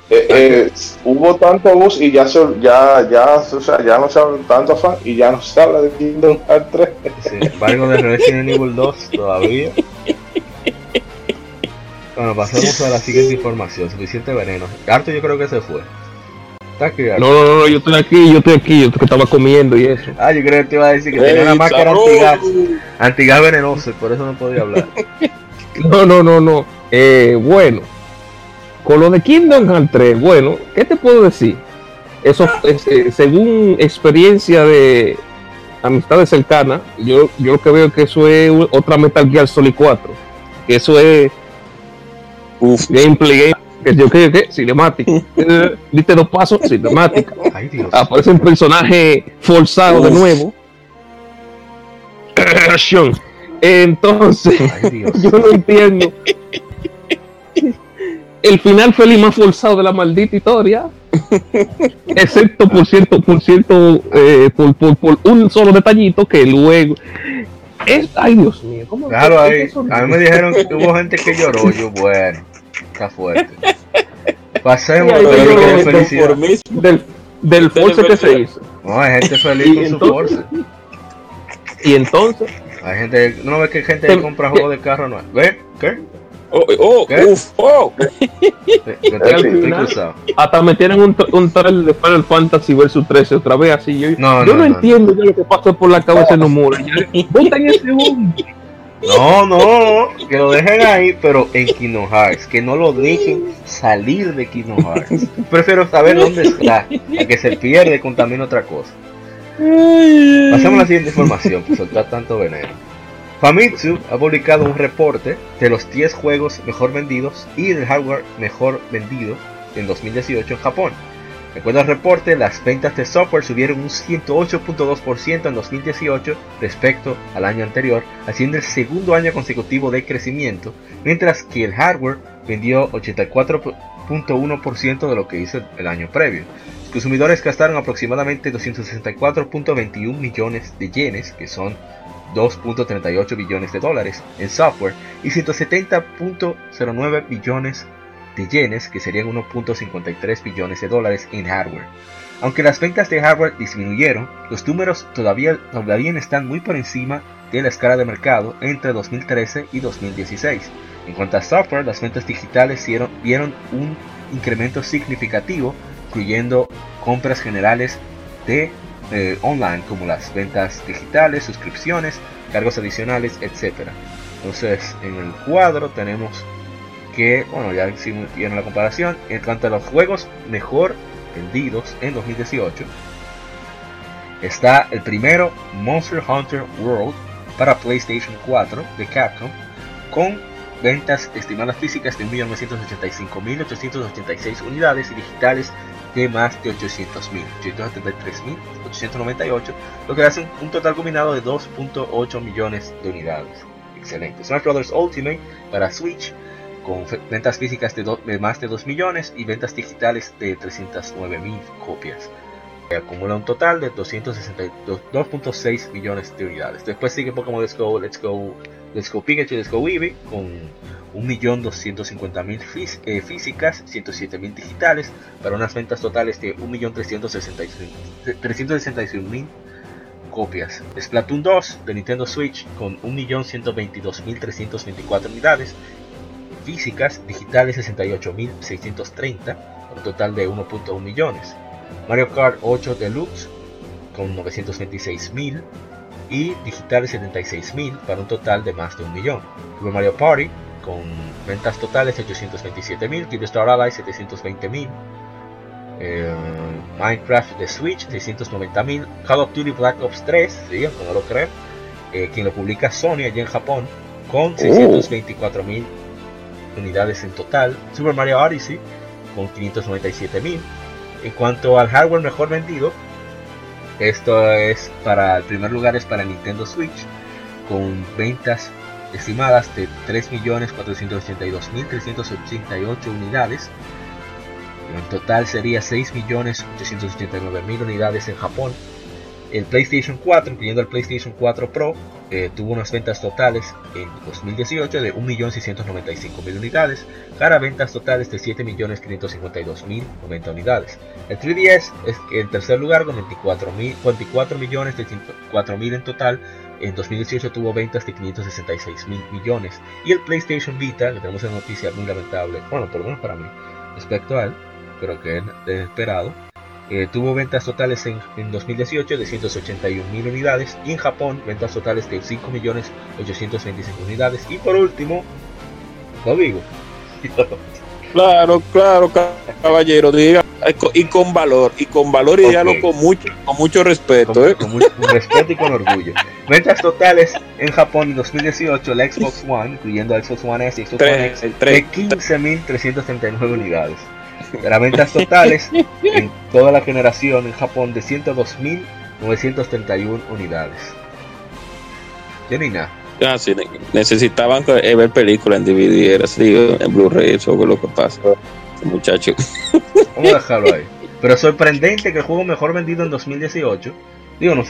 eh, eh, hubo tanto bus y ya, se, ya, ya, o sea, ya no se habla tanto fan y ya no se habla de Kingdom Hearts 3. Sin embargo, de Resident Evil 2 todavía. Bueno, pasemos a la siguiente información. Suficiente veneno. Harto yo creo que se fue. Está no, no, no, yo estoy aquí, yo estoy aquí, yo que estaba comiendo y eso. Ah, yo creo que te iba a decir que tenía una ¡Ey, máscara antigas. Antigas venenoso y por eso no podía hablar. No, no, no, no. Eh, bueno, con lo de Kingdom Hearts 3, bueno, ¿qué te puedo decir? Eso, es, eh, según experiencia de amistades cercanas, yo, yo lo que veo es que eso es otra Metal Gear Solid 4. Que eso es Uf, gameplay, game, que yo creo que cinemático. Eh, Diste dos pasos, cinemática. Ay, Dios. Aparece un personaje forzado de nuevo. Acción. Entonces, yo no entiendo. El final fue el más forzado de la maldita historia. Excepto por cierto, por cierto, eh, por, por, por, un solo detallito que luego. Es, ay Dios mío, ¿cómo Claro, ahí, a mí me dijeron que hubo gente que lloró. Yo, bueno, está fuerte. Pasemos Sí, ahí de yo- felicidad. del, del force que se hizo. No, hay gente feliz con su entonces- Forza. Y entonces, Hay gente, no ves que gente Te- que compra juegos de carro no. ¿Ve? ¿Qué? Oh, oh, ¿Qué? uf, oh. Final- hasta metieron un, un trailer de Final Fantasy vs 13 otra vez así. Yo No, yo no, no, no, entiendo ya lo que pasa por la cabeza de Nomura. Ya, Voten ese hombre. No, no, que lo dejen ahí, pero en Kingdom Hearts, que no lo dejen salir de Kingdom Hearts. Prefiero saber dónde está, a que se pierde con otra cosa. Pasemos a la siguiente información, por soltar tanto veneno. Famitsu ha publicado un reporte de los 10 juegos mejor vendidos y del hardware mejor vendido en 2018 en Japón. De acuerdo al reporte, las ventas de software subieron un 108.2% en 2018 respecto al año anterior, haciendo el segundo año consecutivo de crecimiento, mientras que el hardware vendió 84.1% de lo que hizo el año previo. Los consumidores gastaron aproximadamente 264.21 millones de yenes, que son 2.38 billones de dólares, en software y 170.09 billones yenes, que serían 1.53 billones de dólares en hardware. Aunque las ventas de hardware disminuyeron, los números todavía, todavía están muy por encima de la escala de mercado entre 2013 y 2016. En cuanto a software, las ventas digitales vieron un incremento significativo, incluyendo compras generales de eh, online como las ventas digitales, suscripciones, cargos adicionales, etc. Entonces, en el cuadro tenemos que, bueno, ya hicimos vieron la comparación. En cuanto a los juegos mejor vendidos en 2018, está el primero Monster Hunter World para PlayStation 4 de Capcom, con ventas estimadas físicas de 1.985.886 unidades y digitales de más de 800.000, 873.898, lo que hace un total combinado de 2.8 millones de unidades. Excelente. Smash Bros. Ultimate para Switch con ventas físicas de, do, de, más de 2 millones y ventas digitales de 309 mil copias. Acumula un total de 262.6 millones de unidades. Después sigue Pokémon Let's Go, Let's Go, Let's Go Pikachu, Let's Go Eevee con 1.250.000 fís eh, físicas, 107.000 digitales, para unas ventas totales de 1.361.000 copias. Splatoon 2 de Nintendo Switch con 1.122.324 unidades, físicas, digitales 68.630, un total de 1.1 millones. Mario Kart 8 Deluxe con 926.000 y digitales 76.000 para un total de más de un millón. Super Mario Party con ventas totales de 827.000, Kid Star Allies 720.000, eh, Minecraft de Switch 690.000, Call of Duty Black Ops 3, sí, aunque no lo creo, eh, quien lo publica Sony allá en Japón con 624.000 unidades en total, Super Mario Odyssey con 597.000. En cuanto al hardware mejor vendido, esto es para el primer lugar es para Nintendo Switch con ventas estimadas de 3.482.388 unidades. En total sería 6.889.000 unidades en Japón. El PlayStation 4, incluyendo el PlayStation 4 Pro, eh, tuvo unas ventas totales en 2018 de 1.695.000 unidades, para ventas totales de 7.552.090 unidades. El 3DS es en tercer lugar con 24.000.000 en total. En 2018 tuvo ventas de 566.000 millones. Y el PlayStation Vita, que tenemos una noticia muy lamentable, bueno, por lo menos para mí, respecto a él, pero que es desesperado, eh, tuvo ventas totales en, en 2018 de 181.000 unidades y en Japón ventas totales de 5.825 unidades. Y por último, lo digo. Claro, claro, caballero, diga y con valor, y con valor y Ok. dígalo con mucho, con mucho respeto, con, ¿eh? con mucho- con respeto y con orgullo. Ventas totales en Japón en 2018, la Xbox One, incluyendo la Xbox One S y Xbox One X, de tres. 15.339 unidades. Las ventas totales en toda la generación en Japón de 102.931 unidades. Yo ni nada. Ah, sí, necesitaban eh, ver películas en DVD, era así, en Blu-ray, eso es lo que pasa. Muchacho. Vamos a dejarlo ahí. Pero sorprendente que el juego mejor vendido en 2018. Digo, no,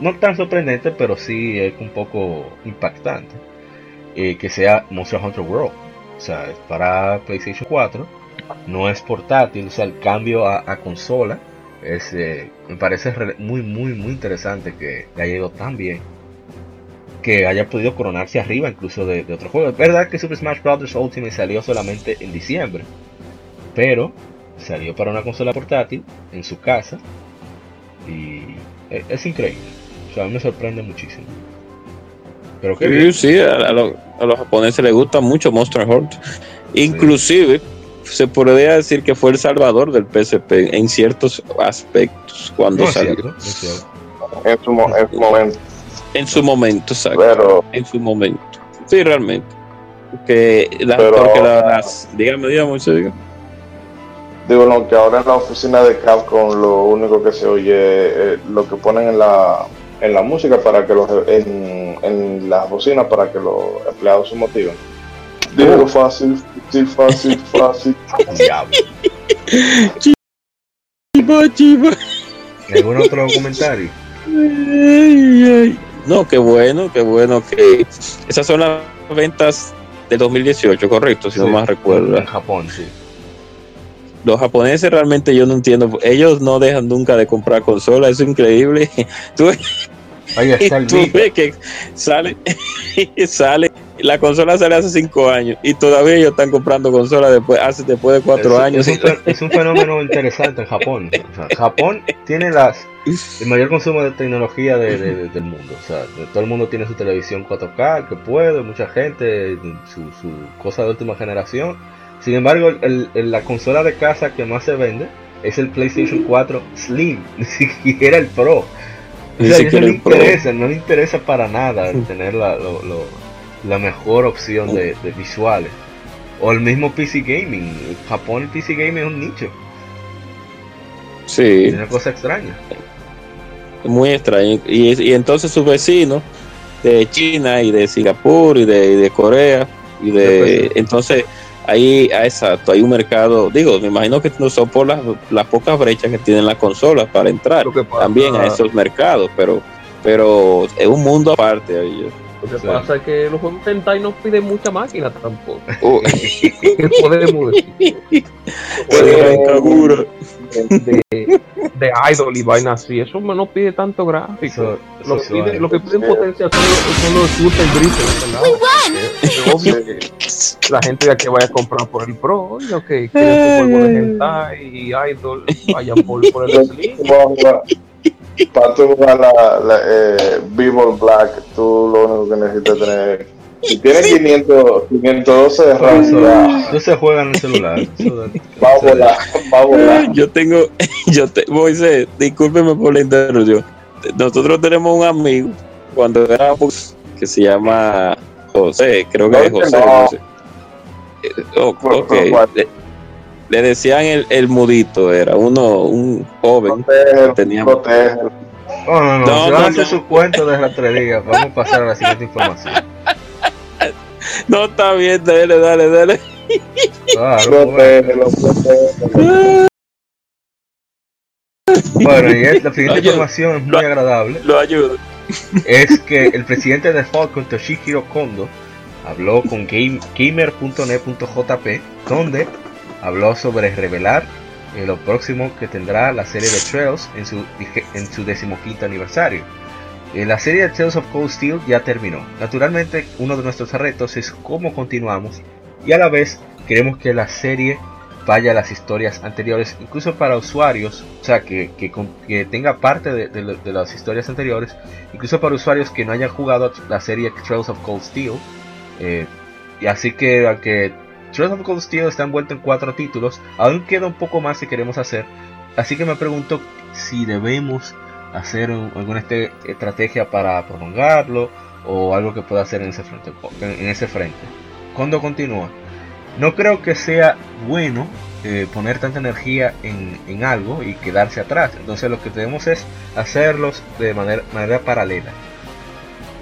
no tan sorprendente, pero sí es un poco impactante. Eh, que sea Monster Hunter World. O sea, es para PlayStation 4. No es portátil, o sea, el cambio a, consola. Es, eh, me parece muy, muy, muy interesante que haya ido tan bien que haya podido coronarse arriba incluso de, otro juego. Es verdad que Super Smash Bros. Ultimate salió solamente en diciembre, pero salió para una consola portátil en su casa y es, increíble. O sea, a mí me sorprende muchísimo. Pero sí, sí a, los japoneses les gusta mucho Monster Hunter. Inclusive se podría decir que fue el salvador del PSP en ciertos aspectos cuando salió. En su momento. En su momento, exacto. en su momento. Sí, realmente. Que las, porque las, dígame, dígame, diga. Digo, no, que ahora en la oficina de Capcom lo único que se oye es lo que ponen en la, en la música para que los, en, en las bocinas para que los empleados se motiven. Digo, oh. Fácil, fácil, fácil, chiva, chiva. ¿Algún otro comentario? Ay, ay. No, qué bueno, qué bueno que esas son las ventas de 2018, correcto, si no más recuerdo. En Japón, sí. Los japoneses realmente yo no entiendo, ellos no dejan nunca de comprar consolas, eso es increíble. Tú, tú ves que sale, sale la consola sale hace cinco años y todavía ellos están comprando consolas después, hace, después de cuatro años. Es un, fenómeno interesante en Japón. Japón tiene las el mayor consumo de tecnología del mundo. O sea, todo el mundo tiene su televisión 4K, que puede, mucha gente, su, su cosa de última generación. Sin embargo, el, la consola de casa que más se vende es el PlayStation 4 Slim, ni siquiera el Pro. O sea, no le interesa, no le interesa para nada tener la, lo, la mejor opción de, visuales. O el mismo PC Gaming. En Japón el PC Gaming es un nicho. Sí. Es una cosa extraña. Muy extraño. Y, y entonces sus vecinos de China y de Singapur y de, Corea y de... Entonces ahí, ah, exacto, hay un mercado, digo, me imagino que no son por las, las pocas brechas que tienen las consolas para entrar también a esos mercados, pero pero es un mundo aparte. Ahí. Lo que pasa es que los juegos Sentai no piden mucha máquina tampoco. Oh. podemos decir? de, de idol y vainas así, eso no pide tanto gráfico. lo, pide, lo, que piden potencia son, los shooter grises. la gente ya que vaya a comprar por el Pro, yo que quieren juego de Sentai y idol, vayan por, por el Slim. Para tú jugar la, la eh, Black, tú lo único que necesitas tener. Si tienes 500, 512 de RAM, no se juega en el celular. va a volar, va a volar. Yo tengo, yo te, Moisés, discúlpeme por la interrupción. Nosotros tenemos un amigo cuando éramos que se llama José, creo que es José. José. Eh, oh, okay le decían el, el mudito, era uno, un joven. Protégelo, tenía... No, no, no, no, no, no. su cuento de la tres Vamos a pasar a la siguiente información. No está bien, dale, dale, dale. Claro, bueno. bueno, y la siguiente información es muy agradable. Lo ayudo. Es que el presidente de Falcon, Toshihiro Kondo, habló con gamer.net.jp, donde habló sobre revelar eh, lo próximo que tendrá la serie de Trails en su, en su decimoquinto aniversario. Eh, la serie de Trails of Cold Steel ya terminó. Naturalmente, uno de nuestros retos es cómo continuamos y a la vez queremos que la serie vaya a las historias anteriores, incluso para usuarios, o sea, que, que, tenga parte de, las historias anteriores, incluso para usuarios que no hayan jugado la serie Trails of Cold Steel. Eh, y así que, aunque Trails of Cold Steel está envuelto en cuatro títulos, aún queda un poco más si queremos hacer. Así que me pregunto si debemos hacer alguna este, estrategia para prolongarlo o algo que pueda hacer en ese frente. En ese frente. Cuando continúa, no creo que sea bueno eh, poner tanta energía en, algo y quedarse atrás. Entonces lo que tenemos es hacerlos de manera, manera paralela.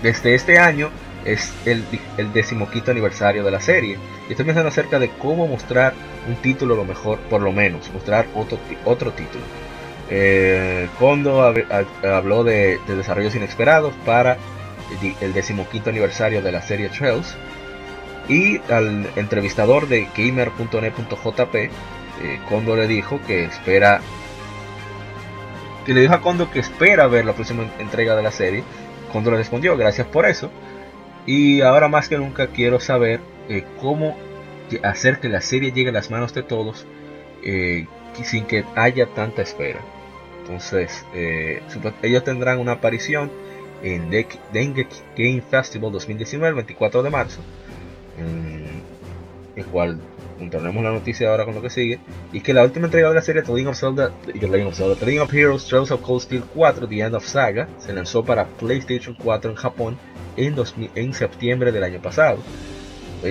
Desde este año es el, el decimoquinto aniversario de la serie. Y estoy pensando acerca de cómo mostrar un título lo mejor, por lo menos, mostrar otro, otro título. Eh, Kondo habló de, desarrollos inesperados para el decimoquinto aniversario de la serie Trails. Y al entrevistador de gamer.net.jp, eh, Kondo le dijo que espera que le dijo a Kondo que espera ver la próxima entrega de la serie. Kondo le respondió, gracias por eso. Y ahora más que nunca quiero saber eh, cómo hacer que la serie llegue a las manos de todos sin que haya tanta espera. Entonces, eh, ellos tendrán una aparición en Dengue Game Festival 2019, el 24 de marzo, en el cual tenemos la noticia ahora con lo que sigue, y que la última entrega de la serie The Legend of Zelda, The Legend of, Heroes Trails of Cold Steel 4, The End of Saga, se lanzó para PlayStation 4 en Japón en, en septiembre del año pasado. The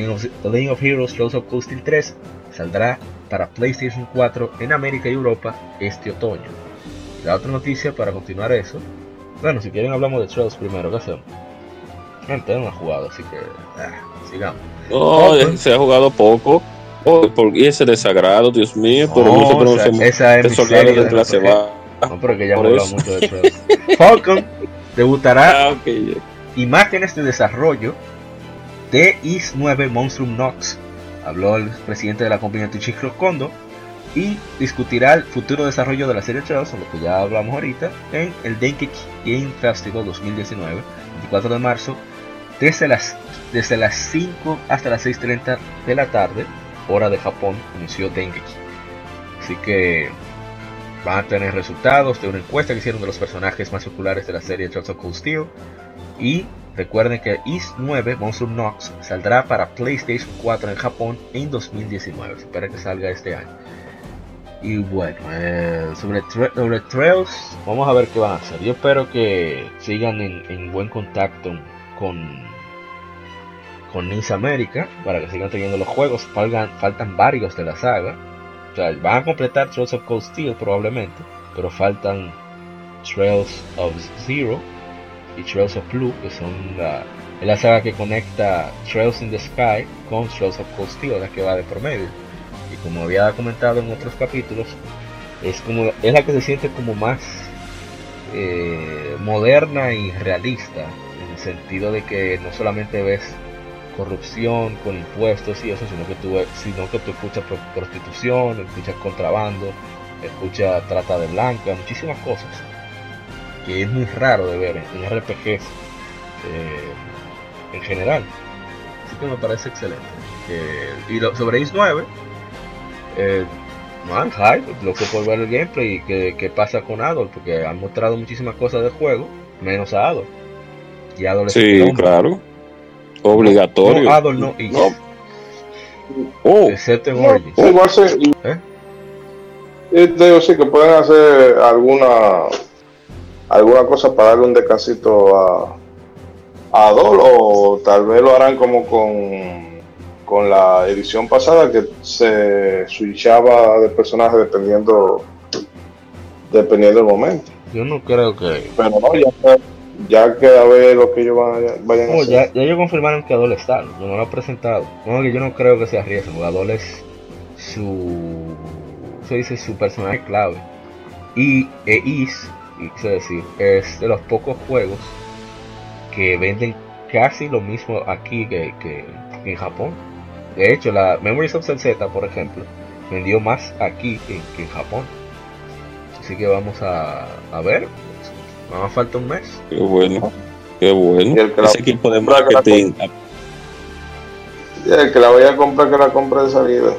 Legend of, Heroes Trails of Cold Steel 3 saldrá para PlayStation 4 en América y Europa este otoño. La otra noticia para continuar eso, bueno, si quieren hablamos de Trails primero, ¿qué hacemos? Gente no ha jugado, así que ah, sigamos. No, se ha jugado poco. Oh, por ese desagrado, Dios mío, por no, esa, es de clase baja. No, pero que ya hemos hablado mucho de Trails. Falcon debutará ah, imágenes de desarrollo de IS 9 Monstrum Nox. Habló el presidente de la compañía Tuchikro Kondo y discutirá el futuro desarrollo de la serie Trails, lo que ya hablamos ahorita, en el Denki Game Festival 2019, 24 de marzo, desde las, desde las 5 hasta las 6.30 de la tarde, hora de Japón, inició Denki. Así que van a tener resultados de una encuesta que hicieron de los personajes más populares de la serie Trails of Cold Steel y Recuerden que East 9 Monster Nox saldrá para PlayStation 4 en Japón en 2019. Se espera que salga este año. Y bueno, eh, sobre, Trails, vamos a ver qué van a hacer. Yo espero que sigan en, buen contacto con, con Nice América para que sigan teniendo los juegos. Faltan, faltan varios de la saga. O sea, van a completar Trails of Cold Steel probablemente, pero faltan Trails of Zero y Trails of Blue, que son la, saga que conecta Trails in the Sky con Trails of Cold Steel, la que va de promedio. Y como había comentado en otros capítulos, es, como, es la que se siente como más eh, moderna y realista, en el sentido de que no solamente ves corrupción con impuestos y eso, sino que tú, sino que tú escuchas prostitución, escuchas contrabando, escuchas trata de blanca, muchísimas cosas que es muy raro de ver en RPGs eh, en general. Así que me parece excelente. y sobre Is 9, eh, man, hype, lo que por ver el gameplay y que, pasa con Adol, porque han mostrado muchísimas cosas del juego, menos a Adol. Y Adol es Sí, claro. Obligatorio. No, Adol no, y Oh. Excepto en Origins. ¿Eh? Yo sí que pueden hacer alguna alguna cosa para darle un descansito a, a Adol o tal vez lo harán como con, con la edición pasada que se switchaba de personaje dependiendo dependiendo del momento. Yo no creo que... Pero no, ya, ya queda ver lo que ellos vayan, a hacer. Ya, ya ellos confirmaron que Adol está, no, lo han presentado. No, que yo no creo que sea riesgo, Adol es su... Se dice su personaje clave. Y Eis es decir, es de los pocos juegos que venden casi lo mismo aquí que, en Japón. De hecho, la Memories of Z, por ejemplo, vendió más aquí que, en Japón. Así que vamos a, a ver. Nos falta un mes. Qué bueno. Qué bueno. Ese equipo de marketing. el que la vaya a comprar, que la compre de salida.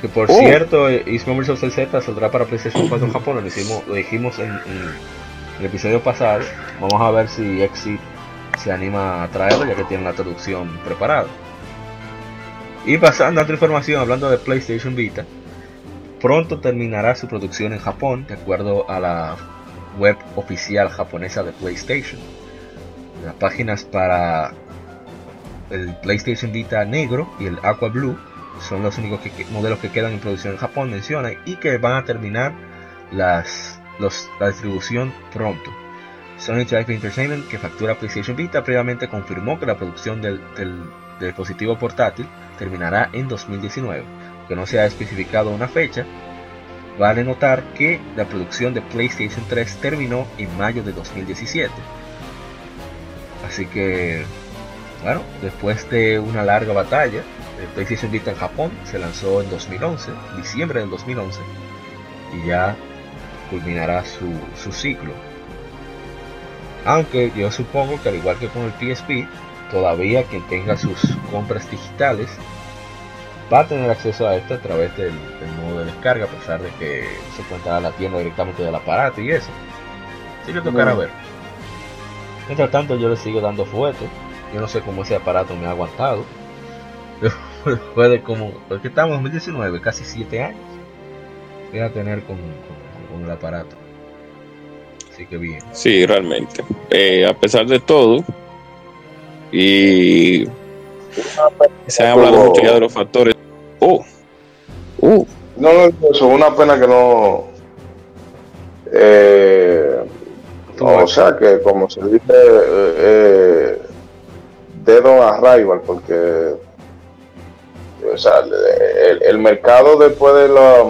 Que por oh. cierto, Is Memories of Z saldrá para PlayStation 4 en Japón, lo, dijimos en, el episodio pasado. Vamos a ver si Exit se anima a traerlo ya que tiene la traducción preparada. Y pasando a otra información, hablando de PlayStation Vita, pronto terminará su producción en Japón, de acuerdo a la web oficial japonesa de PlayStation. Las páginas para el PlayStation Vita negro y el Aqua Blue son los únicos modelos que quedan en producción en Japón, menciona, y que van a terminar la distribución pronto. Sony Drive Entertainment, que factura PlayStation Vita, previamente confirmó que la producción del, dispositivo portátil terminará en 2019, que no se ha especificado una fecha. Vale notar que la producción de PlayStation 3 terminó en mayo de 2017. Así que, bueno, después de una larga batalla, el PlayStation Vita en Japón se lanzó en 2011, diciembre del 2011, y ya culminará su, su ciclo aunque yo supongo que al igual que con el PSP, todavía quien tenga sus compras digitales va a tener acceso a esto a través del, modo de descarga, a pesar de que se cuenta la tienda directamente del aparato y eso. Así que tocará ver. Mientras tanto yo le sigo dando fuerte. Yo no sé cómo ese aparato me ha aguantado. Después de como... Porque estamos en 2019, casi 7 años. Voy a tener con el aparato. Así que bien. Sí, realmente. Eh, a pesar de todo, y se ha hablado mucho ya de los factores. Oh, uh. No, no, eso, una pena que no. Eh, o sea, que como se dice, eh, eh dedo a rival, porque o sea, el, mercado después de la,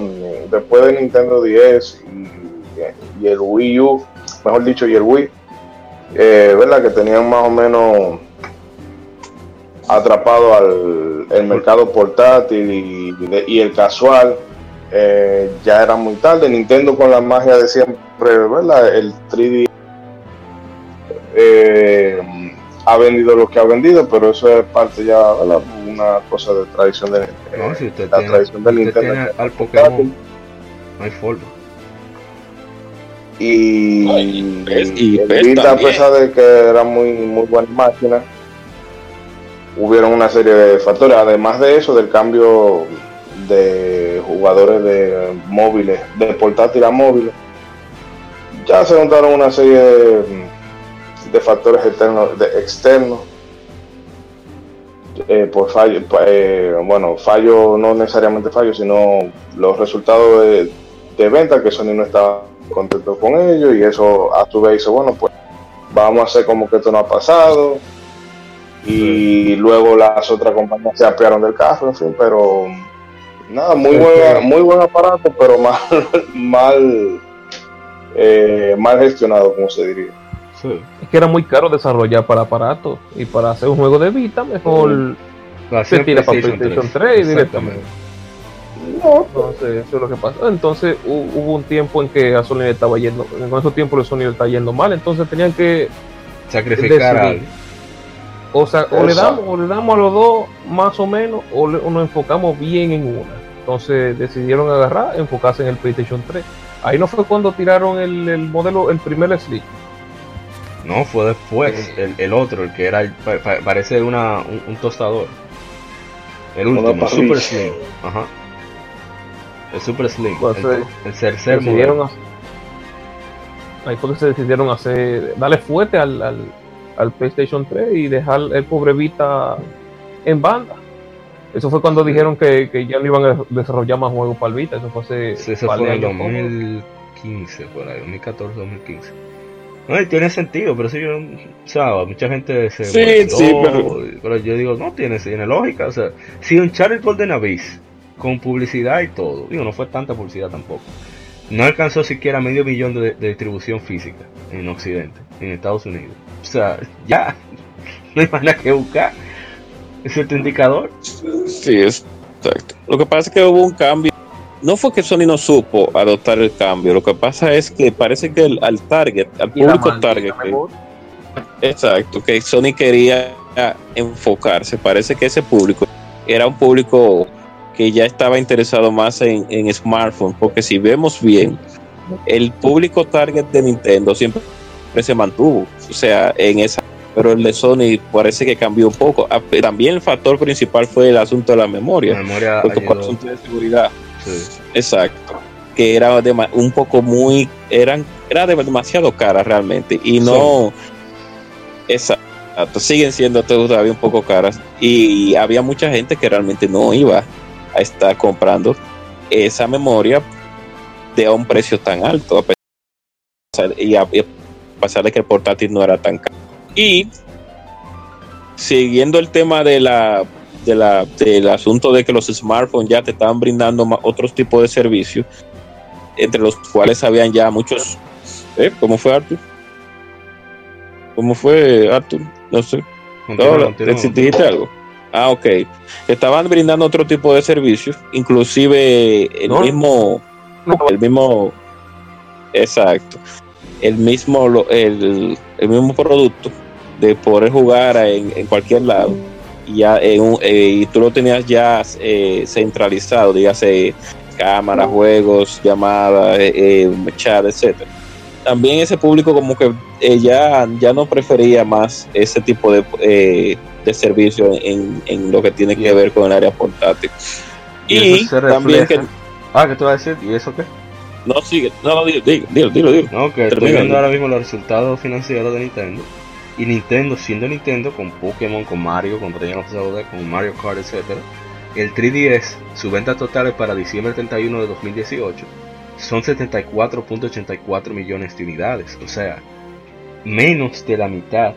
después de Nintendo 10 y, y el Wii U mejor dicho, y el Wii, eh, ¿verdad? Que tenían más o menos atrapado al el mercado portátil y, el casual. Eh, ya era muy tarde. Nintendo con la magia de siempre, ¿verdad? El 3D eh, ha vendido lo que ha vendido, pero eso es parte ya, ¿verdad? Una cosa de tradición de, no, si usted la tradición de Nintendo. al Pokémon, no hay forma. Y, y, a pesar de que era muy, muy buena máquina, hubieron una serie de factores. Además de eso, del cambio de jugadores de móviles, de portátil a móviles, ya se juntaron una serie de, factores externos, de, externos eh, por fallo, eh, bueno, fallo no necesariamente fallo, sino los resultados de, de venta que Sony no estaba contento con ellos y eso a tu vez bueno, pues vamos a hacer como que esto no ha pasado y luego las otras compañías se apiaron del caso, en fin, pero nada, muy buen, muy buen aparato, pero mal, mal, eh, mal gestionado, como se diría. Es que era muy caro desarrollar para aparatos y para hacer un juego de Vita, mejor se tira para PlayStation 3 directamente. Entonces, eso es lo que pasó. Entonces, hubo un tiempo en que a Sony le estaba yendo, en ese tiempo el Sony le estaba yendo mal, entonces tenían que sacrificar O sea, o le, damos, o le damos a los dos más o menos, o, nos enfocamos bien en una. Entonces decidieron agarrar, enfocarse en el PlayStation 3. Ahí no fue cuando tiraron el, modelo, el primer Slick. No, fue después, el, otro, el que era, parece una, un, tostador. El último, Super Slim. Ajá. El Super Slim. Pues, el, el tercer modelo. Ahí fue que se decidieron hacer. Darle fuerte al, al, PlayStation 3 y dejar el pobre Vita en banda. Eso fue cuando dijeron que, que, ya no iban a desarrollar más juegos para el Vita. Eso fue hace. Sí, eso fue en 2015, por ahí, 2014, 2015. No, y tiene sentido, pero si yo, o sea, mucha gente se. Sí, sí, pero... pero... yo digo, no tiene, tiene lógica. O sea, si un Charlie Golden Abyss con publicidad y todo. Digo, no fue tanta publicidad tampoco. No alcanzó siquiera medio millón de, distribución física en Occidente, en Estados Unidos. O sea, ya, no hay más nada que buscar. ¿Es el indicador? Sí, es exacto. Lo que pasa es que hubo un cambio. No fue que Sony no supo adoptar el cambio, lo que pasa es que parece que el, al target, al público target, exacto, que Sony quería enfocarse, parece que ese público era un público que ya estaba interesado más en, en smartphones, porque si vemos bien, el público target de Nintendo siempre se mantuvo, o sea, en esa, pero el de Sony parece que cambió un poco. Ah, también el factor principal fue el asunto de la memoria, la memoria asunto de seguridad. Exacto, que era un poco muy, eran, era demasiado cara realmente y no, exacto, siguen siendo todavía un poco caras y había mucha gente que realmente no iba está comprando esa memoria de a un precio tan alto. Y, a pesar de que el portátil no era tan caro. Y siguiendo el tema de la, de la, del asunto de que los smartphones ya te estaban brindando otros tipos de servicios, entre los cuales habían ya muchos. ¿eh? ¿Cómo fue Arthur? ¿Cómo fue Arthur? No sé. ¿Te dijiste algo? Ah, ok. Estaban brindando otro tipo de servicios, inclusive el mismo, el mismo, exacto, el mismo, el, el mismo producto de poder jugar en, cualquier lado y ya en eh, y tú lo tenías ya eh, centralizado, dígase cámaras, juegos, llamadas, eh, chat, etcétera. También ese público como que ya, ya no prefería más ese tipo de, de servicio en, en, lo que tiene que ver con el área portátil. Y, también que... Ah, ¿qué te vas a decir? ¿Y eso qué? No, sigue, no, dilo, dilo, dilo. dilo. No, que estoy viendo ahora mismo los resultados financieros de Nintendo y Nintendo, siendo Nintendo, con Pokémon, con Mario, con Legend of con Mario Kart, etc. El 3DS, su venta total para diciembre 31 de 2018 son 74.84 millones de unidades. O sea, menos de la mitad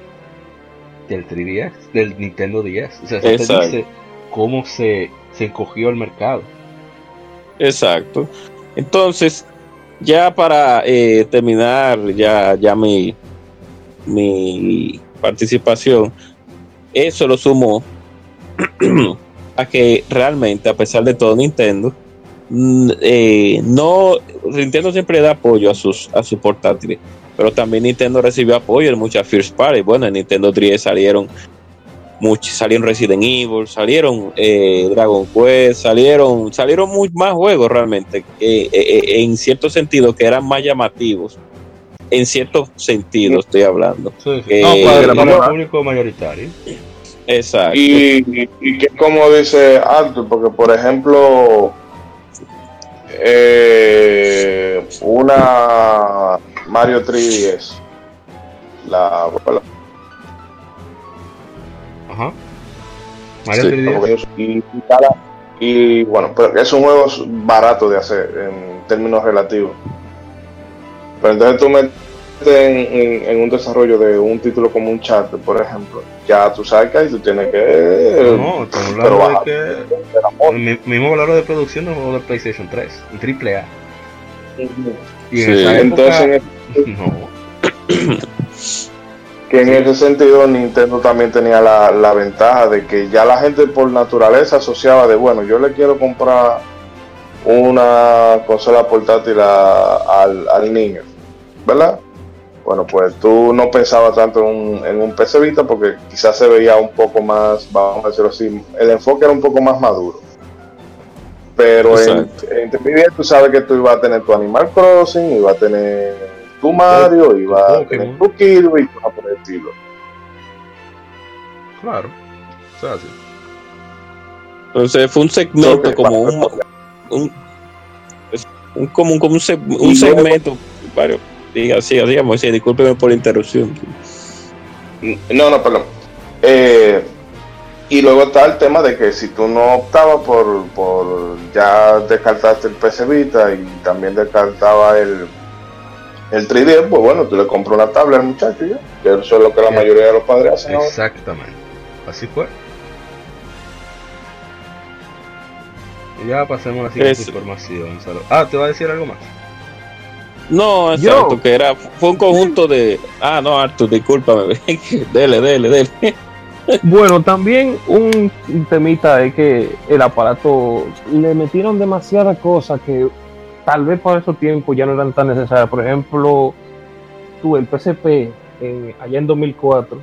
del 3DS, del Nintendo 10. O sea, eso te dice cómo se, se encogió el mercado. Exacto. Entonces, ya para eh, terminar, ya, ya mi, mi participación, eso lo sumó a que realmente, a pesar de todo, Nintendo mm, eh, no Nintendo siempre da apoyo a sus a sus portátiles, pero también Nintendo recibió apoyo en muchas first party. Bueno, en Nintendo 3 salieron muchos, salieron Resident Evil, salieron eh, Dragon Quest, salieron salieron muy más juegos realmente, en cierto sentido que eran más llamativos en cierto sentido estoy hablando. Sí, sí. no, para, el público mayoritario. Exacto. Y, y, que como dice Arthur, porque por ejemplo, eh, una Mario 3DS, la, Ajá. Mario 3DS. Y, y, bueno, pero es un juego barato de hacer en términos relativos. Pero entonces tú metes en, un desarrollo de un título como un chat, por ejemplo, ya tú sacas y tú tienes que. No, estamos hablando de que. El mismo valor de producción de un juego de PlayStation 3, un triple A. Y en esa entonces. no. que en ese sentido Nintendo también tenía la, la, ventaja de que ya la gente por naturaleza asociaba de bueno yo le quiero comprar una consola portátil al, al niño ¿verdad? Bueno, pues tú no pensabas tanto en un, en un PC Vita porque quizás se veía un poco más, vamos a decirlo así, el enfoque era un poco más maduro. Pero en, en tú sabes que tú ibas a tener tu Animal Crossing, ibas a tener tu Mario, ibas a tener tu Kirby y cosas por el estilo. Claro, o sea, así. Entonces fue un segmento como un, un, un, como un, como un, segmento, varios Diga, siga, digamos, sí, discúlpeme por la interrupción. No, no, perdón. Eh, y luego está el tema de que si tú no optabas por, por ya descartaste el PC Vita y también descartaba el, el 3D, pues bueno, tú le compras una tabla al muchacho ya, que eso es lo que la mayoría de los padres hacen. Exactamente, así fue. Y ya pasemos a la siguiente información. Ah, ¿te va a decir algo más? No, exacto, que era, fue un conjunto de. Ah, no, Arthur, discúlpame. dele, dele, dele. Bueno, también un temita es que el aparato le metieron demasiadas cosas que tal vez para esos tiempos ya no eran tan necesarias. Por ejemplo, tú, el PSP, en, allá en 2004,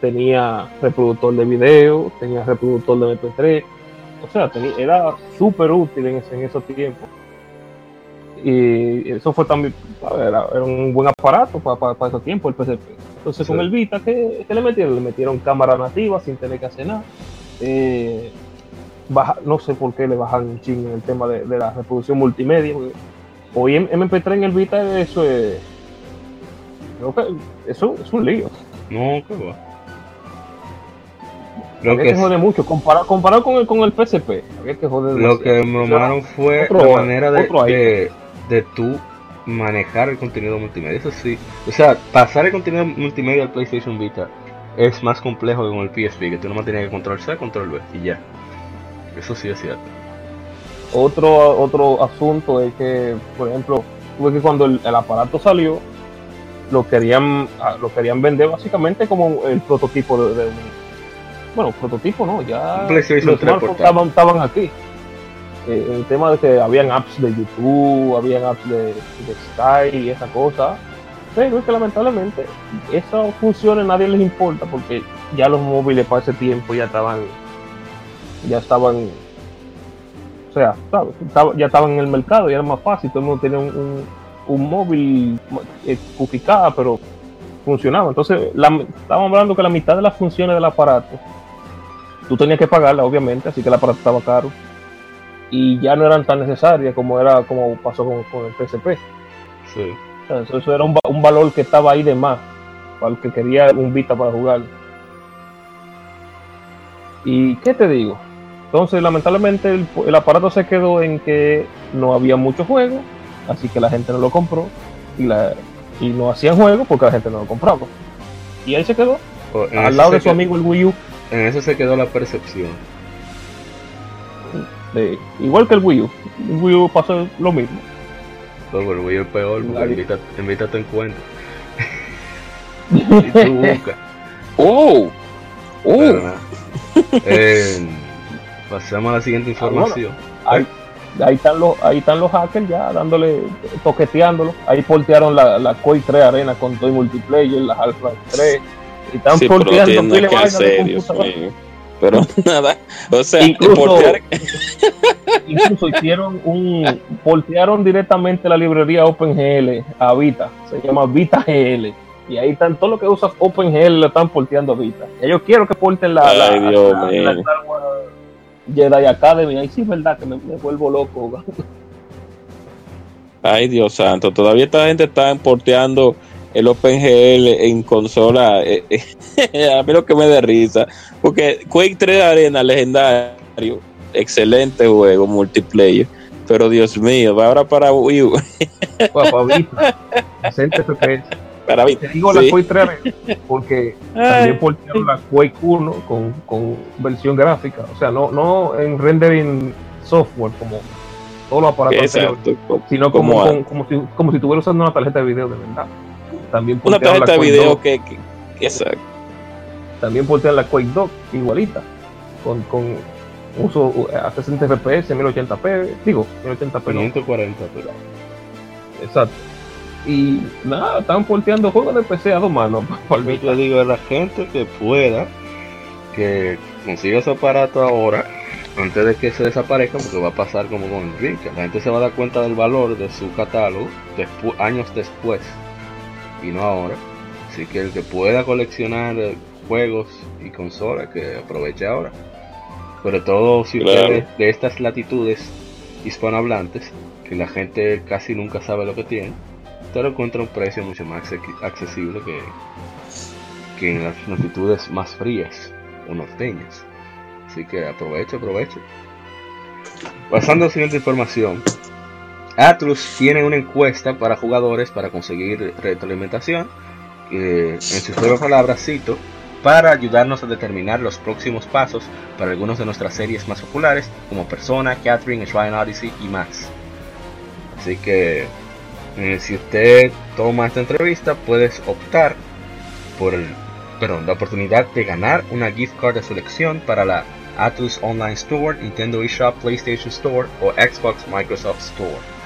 tenía reproductor de video, tenía reproductor de MP3. O sea, era súper útil en, en esos tiempos y eso fue también, era, era un buen aparato para, para, ese tiempo el PSP. Entonces con el Vita, ¿qué, le metieron? Le metieron cámara nativa sin tener que hacer nada. Eh, baja, no sé por qué le bajan un ching en el tema de, la reproducción multimedia. Hoy en MP3 en el Vita eso es... eso es un lío. No, qué va. Lo que, jode mucho, comparado, comparado con el, con el PSP. lo que me fue la manera de, de tú manejar el contenido multimedia, eso sí. O sea, pasar el contenido multimedia al PlayStation Vita es más complejo que con el PSP, que tú nomás tenías que control C, control B y ya. Eso sí es cierto. Otro, otro asunto es que, por ejemplo, tuve que cuando el, aparato salió, lo querían, ah, lo querían vender básicamente como el prototipo de, un. Bueno, prototipo no, ya los estaban, estaban aquí. Eh, el tema de que habían apps de YouTube, habían apps de, de Sky y esa cosa. Pero es que lamentablemente esas funciones nadie les importa porque ya los móviles para ese tiempo ya estaban, ya estaban, o sea, ya estaban en el mercado, ya era más fácil, todo el mundo tenía un, un, móvil eh, pero funcionaba. Entonces, estábamos hablando que la mitad de las funciones del aparato, tú tenías que pagarla, obviamente, así que el aparato estaba caro. Y ya no eran tan necesarias como era como pasó con, con el PSP. Sí. Eso, era un, valor que estaba ahí de más para el que quería un Vita para jugar. ¿Y qué te digo? Entonces, lamentablemente, el, aparato se quedó en que no había mucho juego, así que la gente no lo compró y, la, y no hacían juego porque la gente no lo compraba. Y ahí se quedó, al lado de su amigo el Wii U. En eso se quedó la percepción. igual que el Wii U. El Wii U pasó lo mismo. El Wii peor, invita, invita a tu encuentro. y tú buscas. ¡Oh! ¡Oh! Eh, pasamos a la siguiente información. ahí, están los, ahí están los hackers ya dándole, toqueteándolo. Ahí portearon la, la Koi 3 Arena con todo multiplayer, la Half-Life 3. Y están sí, porteando pero nada, o sea, incluso, incluso hicieron un, portearon directamente la librería OpenGL a Vita, se llama Vita GL, y ahí están todo lo que usa OpenGL lo están porteando a Vita. yo quiero que porten la, Ay, la, Dios la, la Jedi Academy, ahí sí es verdad que me, vuelvo loco. Ay, Dios santo, todavía esta gente está porteando el OpenGL en consola, eh, eh, a mí lo que me da risa, porque Quake 3 Arena, legendario, excelente juego, multiplayer, pero Dios mío, va ahora para Wii U. para Vita, FPS. Para Vita. Te digo la Quake 3 Arena porque también portaron la Quake 1 con, con versión gráfica, o sea, no, no en rendering software como todos los aparatos Exacto, sino como, como, como, si, como si estuviera usando una tarjeta de video de verdad. También una tarjeta de video que, exacto. También portean la Quake 2 igualita, con, con uso a 60 FPS, 1080p, digo, 1080p. 540, pero. Exacto. Y nada, están porteando juegos de PC a dos manos. Yo digo a la gente que pueda, que consiga su aparato ahora, antes de que se desaparezca, porque va a pasar como con el la gente se va a dar cuenta del valor de su catálogo años después y no ahora. Así que el que pueda coleccionar eh, juegos y consolas, que aproveche ahora. Sobre todo si de estas latitudes hispanohablantes, que la gente casi nunca sabe lo que tiene, te lo encuentra un precio mucho más accesible que, que en las latitudes más frías o norteñas. Así que aproveche, aproveche. Pasando a la siguiente información. Atlus tiene una encuesta para jugadores para conseguir retroalimentación. en sus propias palabras, cito, para ayudarnos a determinar los próximos pasos para algunas de nuestras series más populares, como Persona, Catherine, Shrine Odyssey y más. Así que, eh, si usted toma esta entrevista, puedes optar por el, la oportunidad de ganar una gift card de su elección para la Atlus Online Store, Nintendo eShop, PlayStation Store o Xbox Microsoft Store.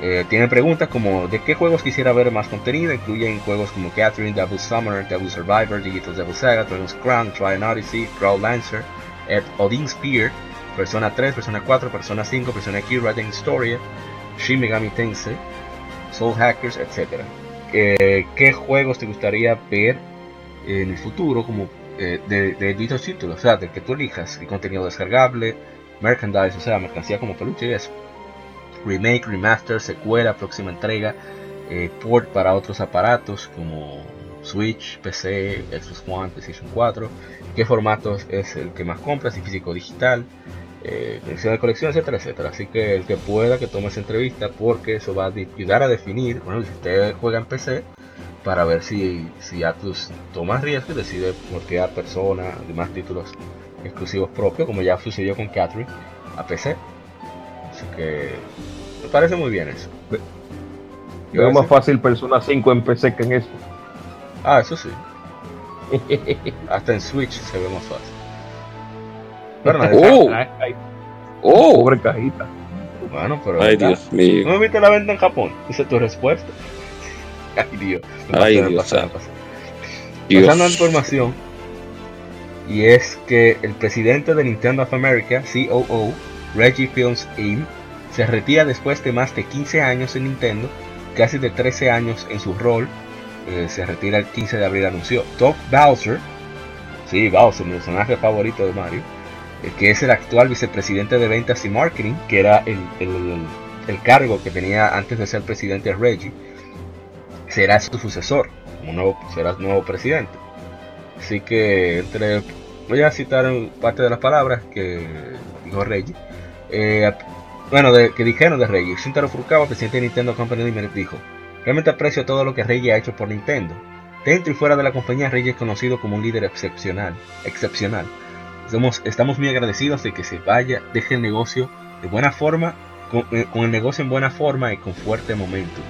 Eh, tiene preguntas como de qué juegos quisiera ver más contenido, incluyen juegos como Catherine, Devil Summoner, Devil Survivor, Digital Devil Saga, Dragon's Crown, Try Odyssey, Growl Lancer, Ed Odin Spear, Persona 3, Persona 4, Persona 5, Persona Q, Writing Story, Shin Megami Tensei, Soul Hackers, etc. Eh, ¿Qué juegos te gustaría ver en el futuro como eh, de, de dichos títulos? O sea, de que tú elijas el contenido descargable, merchandise, o sea, mercancía como peluche y eso remake, remaster, secuela, próxima entrega, eh, port para otros aparatos como Switch, PC, Xbox One, PlayStation 4, qué formato es el que más compras, si físico digital, eh, de colección, etcétera, etcétera. Así que el que pueda que tome esa entrevista porque eso va a ayudar a definir, bueno, si usted juega en PC, para ver si, si Atlus toma riesgo y decide bloquear personas y más títulos exclusivos propios, como ya sucedió con Catherine, a PC. Así que me parece muy bien eso. Es más fácil Persona 5 en PC que en eso. Ah, eso sí. Hasta en Switch se ve más fácil. Oh, oh. Pobre cajita. Bueno, pero. Ay, Dios mío. ¿No viste la venta en Japón? Esa es tu respuesta. Ay, Dios. Ay, Dios. Pasando a información. Y es que el presidente de Nintendo of America, COO, Reggie Films Inc., se retira después de más de 15 años en Nintendo, casi de 13 años en su rol. Eh, se retira el 15 de abril, anunció. Top Bowser, sí, Bowser, mi personaje favorito de Mario, que es el actual vicepresidente de ventas y marketing, que era el, el, cargo que tenía antes de ser presidente Reggie, será su sucesor, como nuevo, será nuevo presidente. Así que entre voy a citar parte de las palabras que dijo Reggie. Eh, bueno, de, que dijeron de Reggie. Shintaro Furukawa, presidente de Nintendo Company Limited, dijo: Realmente aprecio todo lo que Reggie ha hecho por Nintendo. Dentro y fuera de la compañía, Reggie es conocido como un líder excepcional. excepcional. Estamos muy agradecidos de que se vaya, deje el negocio de buena forma, con, eh, el negocio en buena forma y con fuerte momento.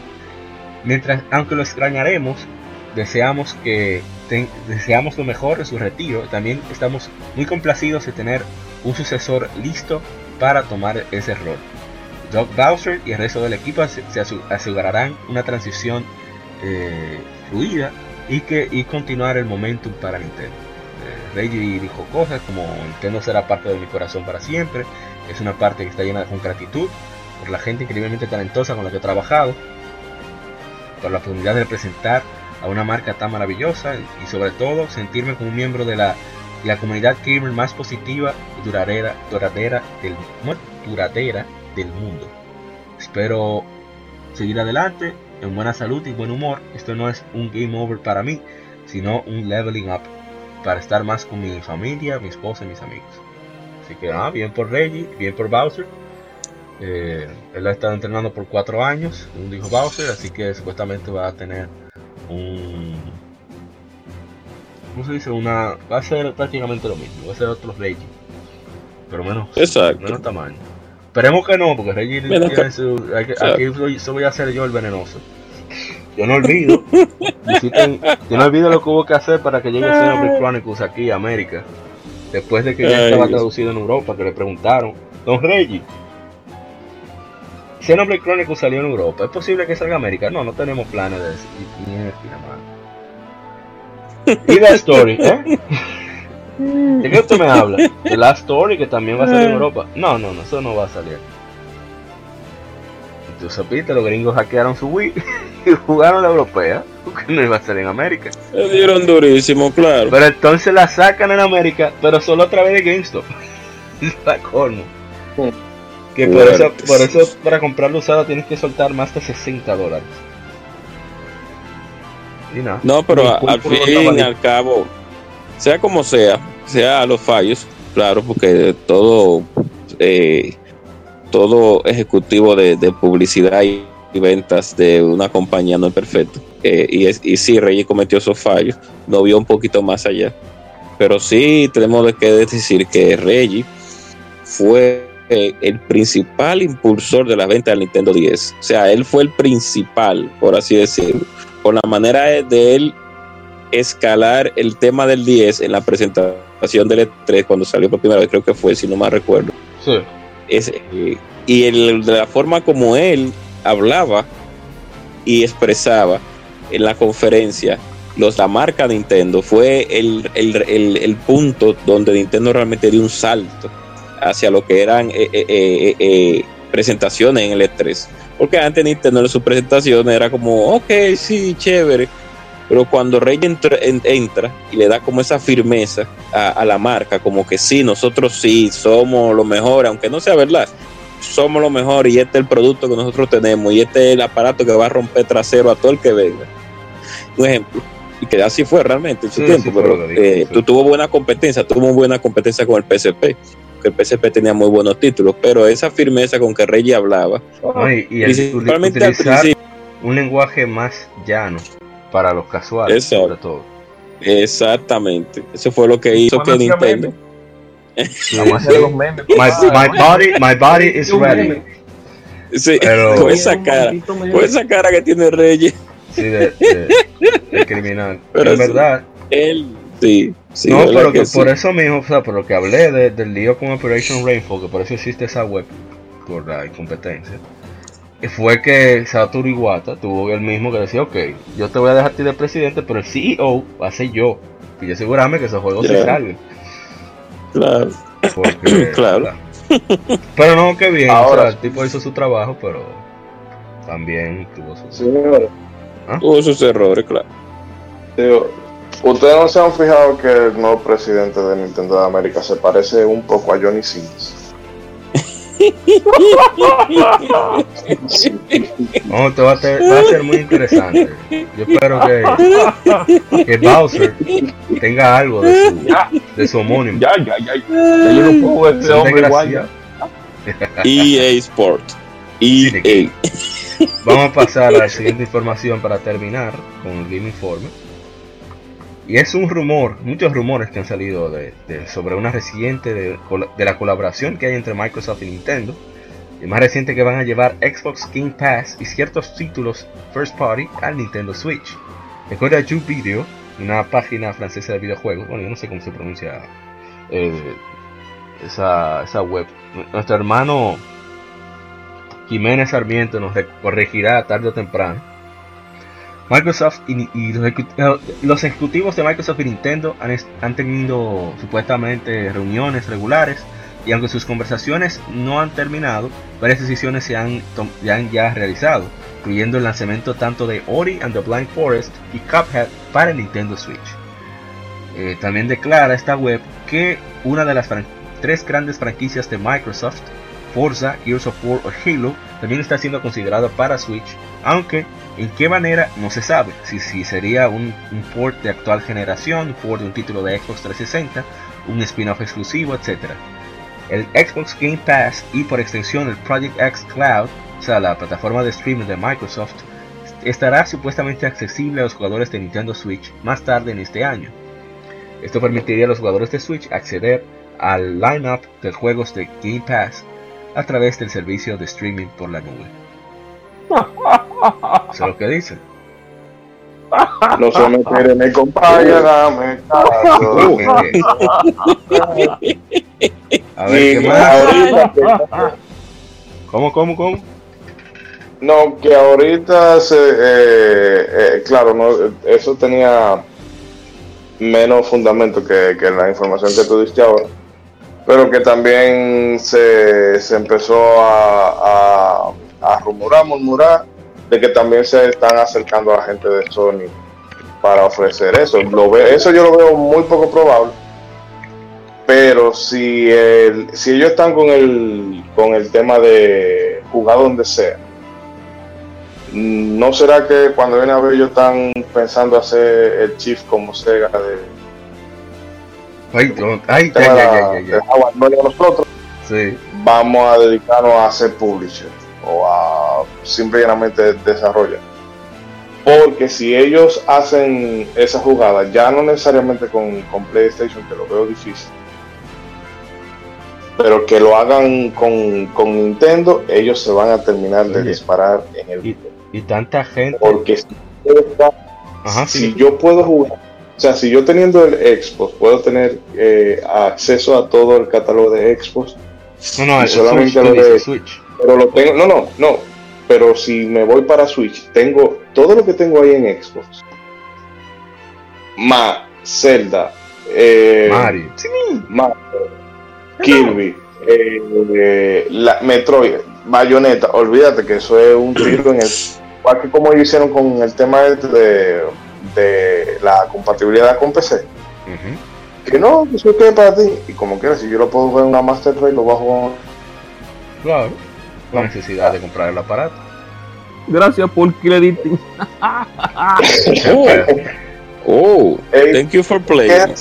Mientras, aunque lo extrañaremos, deseamos que deseamos lo mejor en su retiro. También estamos muy complacidos de tener un sucesor listo para tomar ese rol. Doug Bowser y el resto del equipo se, asegurarán una transición eh, fluida y que y continuar el momentum para Nintendo. Reggie dijo cosas como Nintendo será parte de mi corazón para siempre. Es una parte que está llena de gratitud por la gente increíblemente talentosa con la que he trabajado, por la oportunidad de representar a una marca tan maravillosa y sobre todo sentirme como un miembro de la, la comunidad gamer más positiva y duradera, duradera, del, duradera del mundo. Espero seguir adelante en buena salud y buen humor. Esto no es un game over para mí, sino un leveling up para estar más con mi familia, mi esposa y mis amigos. Así que ah, bien por Reggie, bien por Bowser. Eh, él ha estado entrenando por cuatro años, un dijo Bowser, así que supuestamente va a tener un ¿cómo se dice? Una va a ser prácticamente lo mismo, va a ser otro Reggie, pero menos, menos tamaño. Esperemos que no, porque Reggie tiene su, aquí voy a ser yo el venenoso. Yo no olvido, yo no olvido lo que hubo que hacer para que llegue Xenoblade Chronicles aquí a América. Después de que ya estaba traducido en Europa, que le preguntaron, Don Reggie, Xenoblade Chronicles salió en Europa. ¿Es posible que salga a América? No, no tenemos planes de eso. Y la Story, ¿eh? ¿De qué usted me habla? De la Story que también va a salir en Europa. No, no, no, eso no va a salir. Tú supiste, los gringos hackearon su Wii y jugaron la europea. Porque no iba a salir en América. Se dieron durísimo, claro. Pero entonces la sacan en América, pero solo a través de GameStop. la colmo. Que por eso, por eso para comprarlo usado tienes que soltar más de 60 dólares. No, pero al fin y al cabo, sea como sea, sea los fallos, claro, porque todo eh, todo ejecutivo de, publicidad y, ventas de una compañía no es perfecto. Eh, y, es, y sí, Reyes cometió esos fallos, no vio un poquito más allá. Pero sí tenemos que decir que Reggie fue eh, el principal impulsor de la venta del Nintendo 10. O sea, él fue el principal, por así decirlo. Con la manera de él escalar el tema del 10 en la presentación del E3 cuando salió por primera vez, creo que fue, si no mal recuerdo. Sí. Eh, y el, de la forma como él hablaba y expresaba en la conferencia los, la marca Nintendo fue el, el punto donde Nintendo realmente dio un salto hacia lo que eran eh, eh, eh, presentaciones en el E3. Porque antes Nintendo en sus presentaciones era como, ok, sí, chévere. Pero cuando Rey entra, y le da como esa firmeza a, la marca, como que sí, nosotros sí somos lo mejor, aunque no sea verdad, somos lo mejor y este es el producto que nosotros tenemos y este es el aparato que va a romper trasero a todo el que venga. Un ejemplo. Y que así fue realmente en su tiempo, pero tuvo buena competencia, tuvo buena competencia con el PSP porque el PSP tenía muy buenos títulos, pero esa firmeza con que Reggie hablaba, No, y, y el principalmente al principio, un lenguaje más llano para los casuales, sobre todo. exactamente, eso fue lo que hizo que Nintendo, Vamos a hacer sí. los memes. My, my body, my body is ready. sí, Pero- con esa cara, con esa cara que tiene Reggie, Sí, de, de- de criminal. Pero en sí. verdad. él, sí, sí, no, pero que por eso mismo, o sea, por lo que hablé de- del lío con Operation Rainfall, que por eso existe esa web, por la incompetencia, fue que Satoru Iwata tuvo el mismo que decía, ok, yo te voy a dejar a ti de presidente, pero el CEO va a ser yo. Y yo asegurarme que esos juegos se Ya. Claro, Porque, Claro. Pero no, que bien, o Ahora- sea, el tipo hizo su trabajo, pero también tuvo su... Señores, tuvo sus errores, claro. digo, ustedes no se han fijado que el nuevo presidente de Nintendo de América se parece un poco a Johnny Sins. No, esto va a, ser, va a ser muy interesante. Yo espero que, que Bowser tenga algo de su, Ya, de su homónimo. ya, ya, ya. Ya yo no puedo ver ese Son hombre igual. EA E Sport, EA, Vamos a pasar a la siguiente información para terminar con el Game Informe. Y es un rumor, muchos rumores que han salido de, de- sobre una reciente de, de la colaboración que hay entre Microsoft y Nintendo. Y más reciente que van a llevar Xbox Game Pass y ciertos títulos first party al Nintendo Switch. Recuerda Ju Video, una página francesa de videojuegos. Bueno, yo no sé cómo se pronuncia eh, esa, esa web. Nuestro hermano Jiménez Sarmiento nos re- corregirá tarde o temprano. Microsoft y, los, ejecu- los ejecutivos de Microsoft y Nintendo han, han tenido supuestamente reuniones regulares y aunque sus conversaciones no han terminado, varias decisiones se han, han ya realizado, incluyendo el lanzamiento tanto de Ori and the Blind Forest y Cuphead para el Nintendo Switch. Eh, también declara esta web que una de las tres grandes franquicias de Microsoft Forza, Gears of War o Halo también está siendo considerado para Switch, aunque en qué manera no se sabe, si, si sería un, un port de actual generación, un port de un título de Xbox 360, un spin-off exclusivo, etc. El Xbox Game Pass y por extensión el Project X Cloud, o sea la plataforma de streaming de Microsoft, estará supuestamente accesible a los jugadores de Nintendo Switch más tarde en este año. Esto permitiría a los jugadores de Switch acceder al lineup de juegos de Game Pass a través del servicio de streaming por la nube. Eso es lo que dicen. No se me dame. A ver, ¿qué Y más? ahorita ¿Cómo, cómo, cómo? No, que ahorita se, eh, eh, claro, no, eso tenía menos fundamento que, que la información que tú diste ahora, pero que también se, se empezó a, a, a rumorar, murmurar, de que también se están acercando a la gente de Sony para ofrecer eso. Lo ve, eso yo lo veo muy poco probable, pero si, el, si ellos están con el, con el tema de jugar donde sea, ¿No será que cuando viene a ver ellos están pensando hacer el Chief como Sega de, Ay, no, ay, ya, de nosotros? Sí. Vamos a dedicarnos a hacer publisher o a simplemente desarrollar. Porque si ellos hacen esa jugada, ya no necesariamente con, con PlayStation, que lo veo difícil, pero que lo hagan con, con Nintendo, ellos se van a terminar de Oye. disparar en el Y, y tanta gente. Porque si yo, está- Ajá, si sí. yo puedo jugar, o sea, si yo teniendo el Xbox puedo tener eh, acceso a todo el catálogo de Xbox, No, no, el solamente Switch, lo de- Switch. pero lo tengo, no, no, no, pero si me voy para Switch, tengo todo lo que tengo ahí en Xbox, más Zelda, eh, Mario. Mario, Kirby, eh, eh, la Metroid, Bayonetta, olvídate que eso es un tiro en el. Igual que como ellos hicieron con el tema este de, de la compatibilidad con PC. Ujú. Que no, eso es que para ti. Y como quieras, si yo lo puedo jugar en una Master Race, lo bajo. Claro. La necesidad de comprar el aparato. Gracias por crediting. Oh, oh, thank you for ¿qué playing.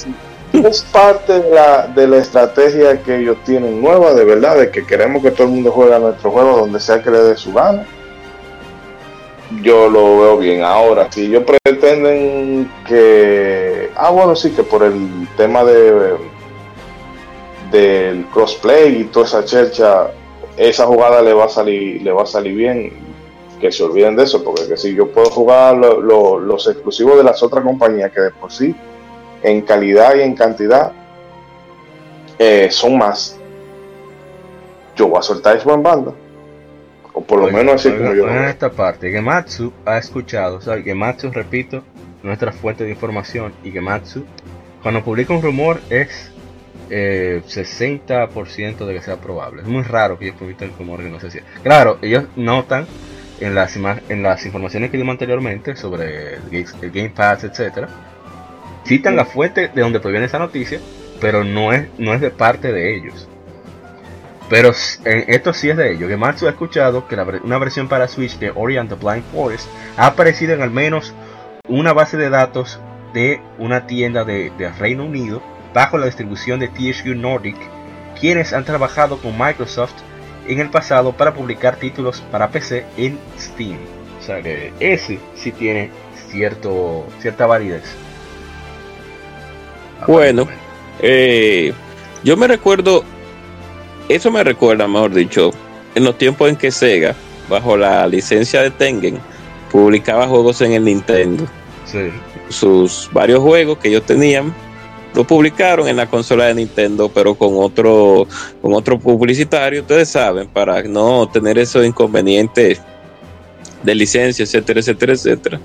Es? parte de la, de la estrategia que ellos tienen nueva, de verdad, de que queremos que todo el mundo juegue a nuestro juego donde sea que le dé su gana. Yo lo veo bien. Ahora, si ellos pretenden que. Ah, bueno, sí, que por el tema de del crossplay y toda esa chercha, esa jugada le va a salir, le va a salir bien. Que se olviden de eso, porque que si yo puedo jugar los exclusivos de las otras compañías que de por sí en calidad y en cantidad eh, son más. Yo voy a soltar eso en banda. O por lo menos así como yo. En esta parte, Gematsu ha escuchado, o sea, Gematsu, repito, nuestra fuente de información, y Gematsu, cuando publica un rumor es eh, 60% de que sea probable. Es muy raro que ellos publiquen un rumor que no se sea. Claro, ellos notan en las, en las informaciones que dimos anteriormente sobre el, el Game Pass, etcétera, citan la fuente de donde proviene esa noticia, pero no es, no es de parte de ellos. Pero esto sí es de ellos. Que Matsu ha escuchado que una versión para Switch de Ori and the Blind Forest ha aparecido en al menos una base de datos de una tienda de, Reino Unido bajo la distribución de THQ Nordic, quienes han trabajado con Microsoft en el pasado para publicar títulos para PC en Steam. O sea que ese sí tiene cierto, cierta validez. Bueno, eh, yo me recuerdo, eso me recuerda, mejor dicho, en los tiempos en que Sega, bajo la licencia de Tengen, publicaba juegos en el Nintendo. Sus varios juegos que ellos tenían lo publicaron en la consola de Nintendo, pero con otro, con otro publicitario, ustedes saben, para no tener esos inconvenientes de licencia, etcétera, etcétera, etcétera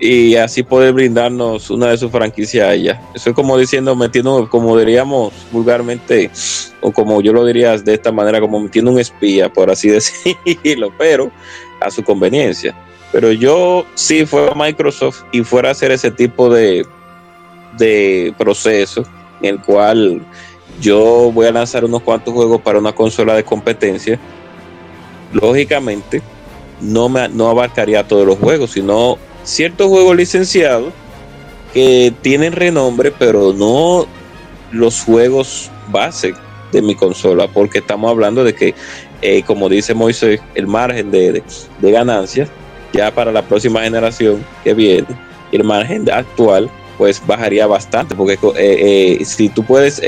y así poder brindarnos una de sus franquicias a ella. Eso es como diciendo, metiendo, como diríamos vulgarmente, o como yo lo diría de esta manera, como metiendo un espía, por así decirlo, pero a su conveniencia. Pero yo, si fuera Microsoft y fuera a hacer ese tipo de, de proceso, en el cual yo voy a lanzar unos cuantos juegos para una consola de competencia, lógicamente no, me, no abarcaría todos los juegos, sino ciertos juegos licenciados que tienen renombre, pero no los juegos base de mi consola, porque estamos hablando de que, eh, como dice Moisés, el margen de, de, ganancias ya para la próxima generación que viene, el margen actual pues bajaría bastante, porque eh, eh, si tú puedes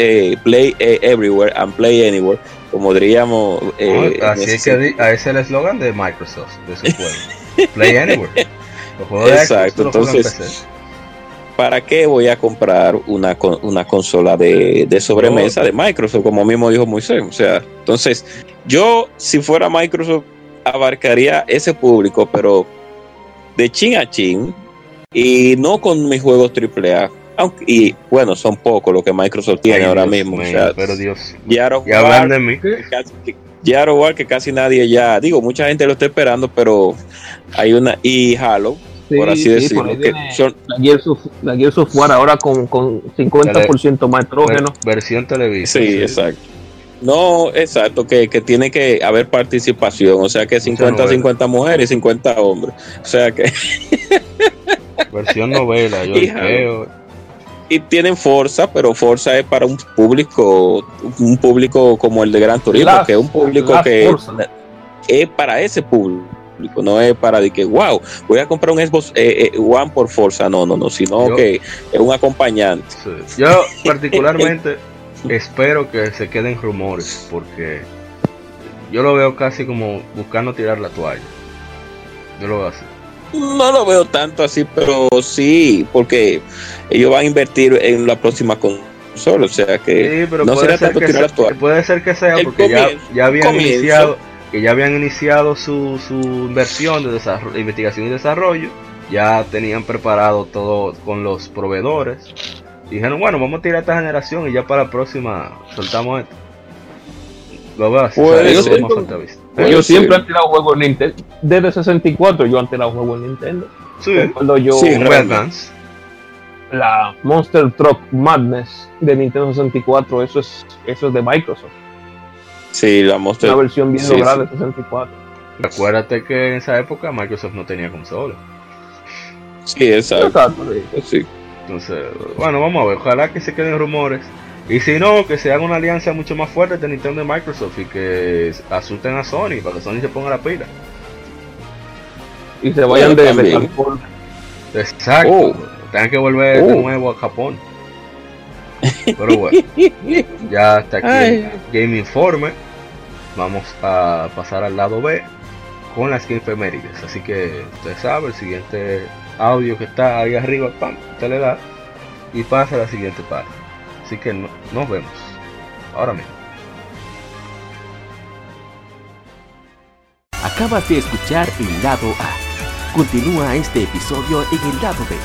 play everywhere and play anywhere, como diríamos... así es que a ese es el eslogan de Microsoft, de su juego. play anywhere. Exacto, entonces, ¿para qué voy a comprar una, una consola de, sobremesa de Microsoft, como mismo dijo Moisés? O sea, entonces, yo, si fuera Microsoft, abarcaría ese público, pero de chin a chin, y no con mis juegos AAA. Aunque, y bueno, son pocos lo que Microsoft tiene ahora mismo. pero Dios, ya hablan de mí. Casi, que casi nadie ya, digo, mucha gente lo está esperando, pero hay una, y Halo, por así decirlo. la, Gears of, War ahora con, con 50% más estrógeno. Versión televisión. Sí, exacto. No, exacto, que, tiene que haber participación, o sea que 50-50 mujeres y 50 hombres. O sea que. Versión novela, yo creo. Y tienen fuerza, pero fuerza es para un público, un público como el de Gran Turismo, que es un público que es para ese público no es para de que, wow, voy a comprar un Xbox eh, eh, One por fuerza, no, no, no, sino que es un acompañante. Yo particularmente espero que se queden rumores, porque yo lo veo casi como buscando tirar la toalla. Yo lo veo así. No lo veo tanto así, pero sí, porque ellos van a invertir en la próxima consola, o sea que no será tanto tirar la toalla. Puede ser que sea, porque ya, ya habían iniciado que ya habían iniciado su, su inversión de, desarrollo, investigación y desarrollo, ya tenían preparado todo con los proveedores. dijeron, bueno, vamos a tirar esta generación y ya para la próxima soltamos esto. Lo veo así. Pues, yo, siempre he tirado juegos en Nintendo. Desde 64 yo he tirado juegos en Nintendo. Sí, cuando yo sí, la Monster Truck Madness de Nintendo 64, eso es, eso es de Microsoft. Sí, la Monster. Una versión bien lograda de 64. Acuérdate que en esa época Microsoft no tenía consola. Sí, exacto. sí. Entonces, bueno, vamos a ver. Ojalá que se queden rumores. Y si no, que se haga una alianza mucho más fuerte de Nintendo y Microsoft y que asusten a Sony para que Sony se ponga la pila. Y se vayan de también. Metal Exacto. Oh. Tengan que volver de Oh. nuevo a Japón. Pero bueno, ya hasta aquí el Game Informe. Vamos a pasar al lado B con las efemérides. Así que usted sabe, el siguiente audio que está ahí arriba, pam, usted le da y pasa a la siguiente parte. Así que no- nos vemos ahora mismo. Acabas de escuchar el lado A. Continúa este episodio en el lado B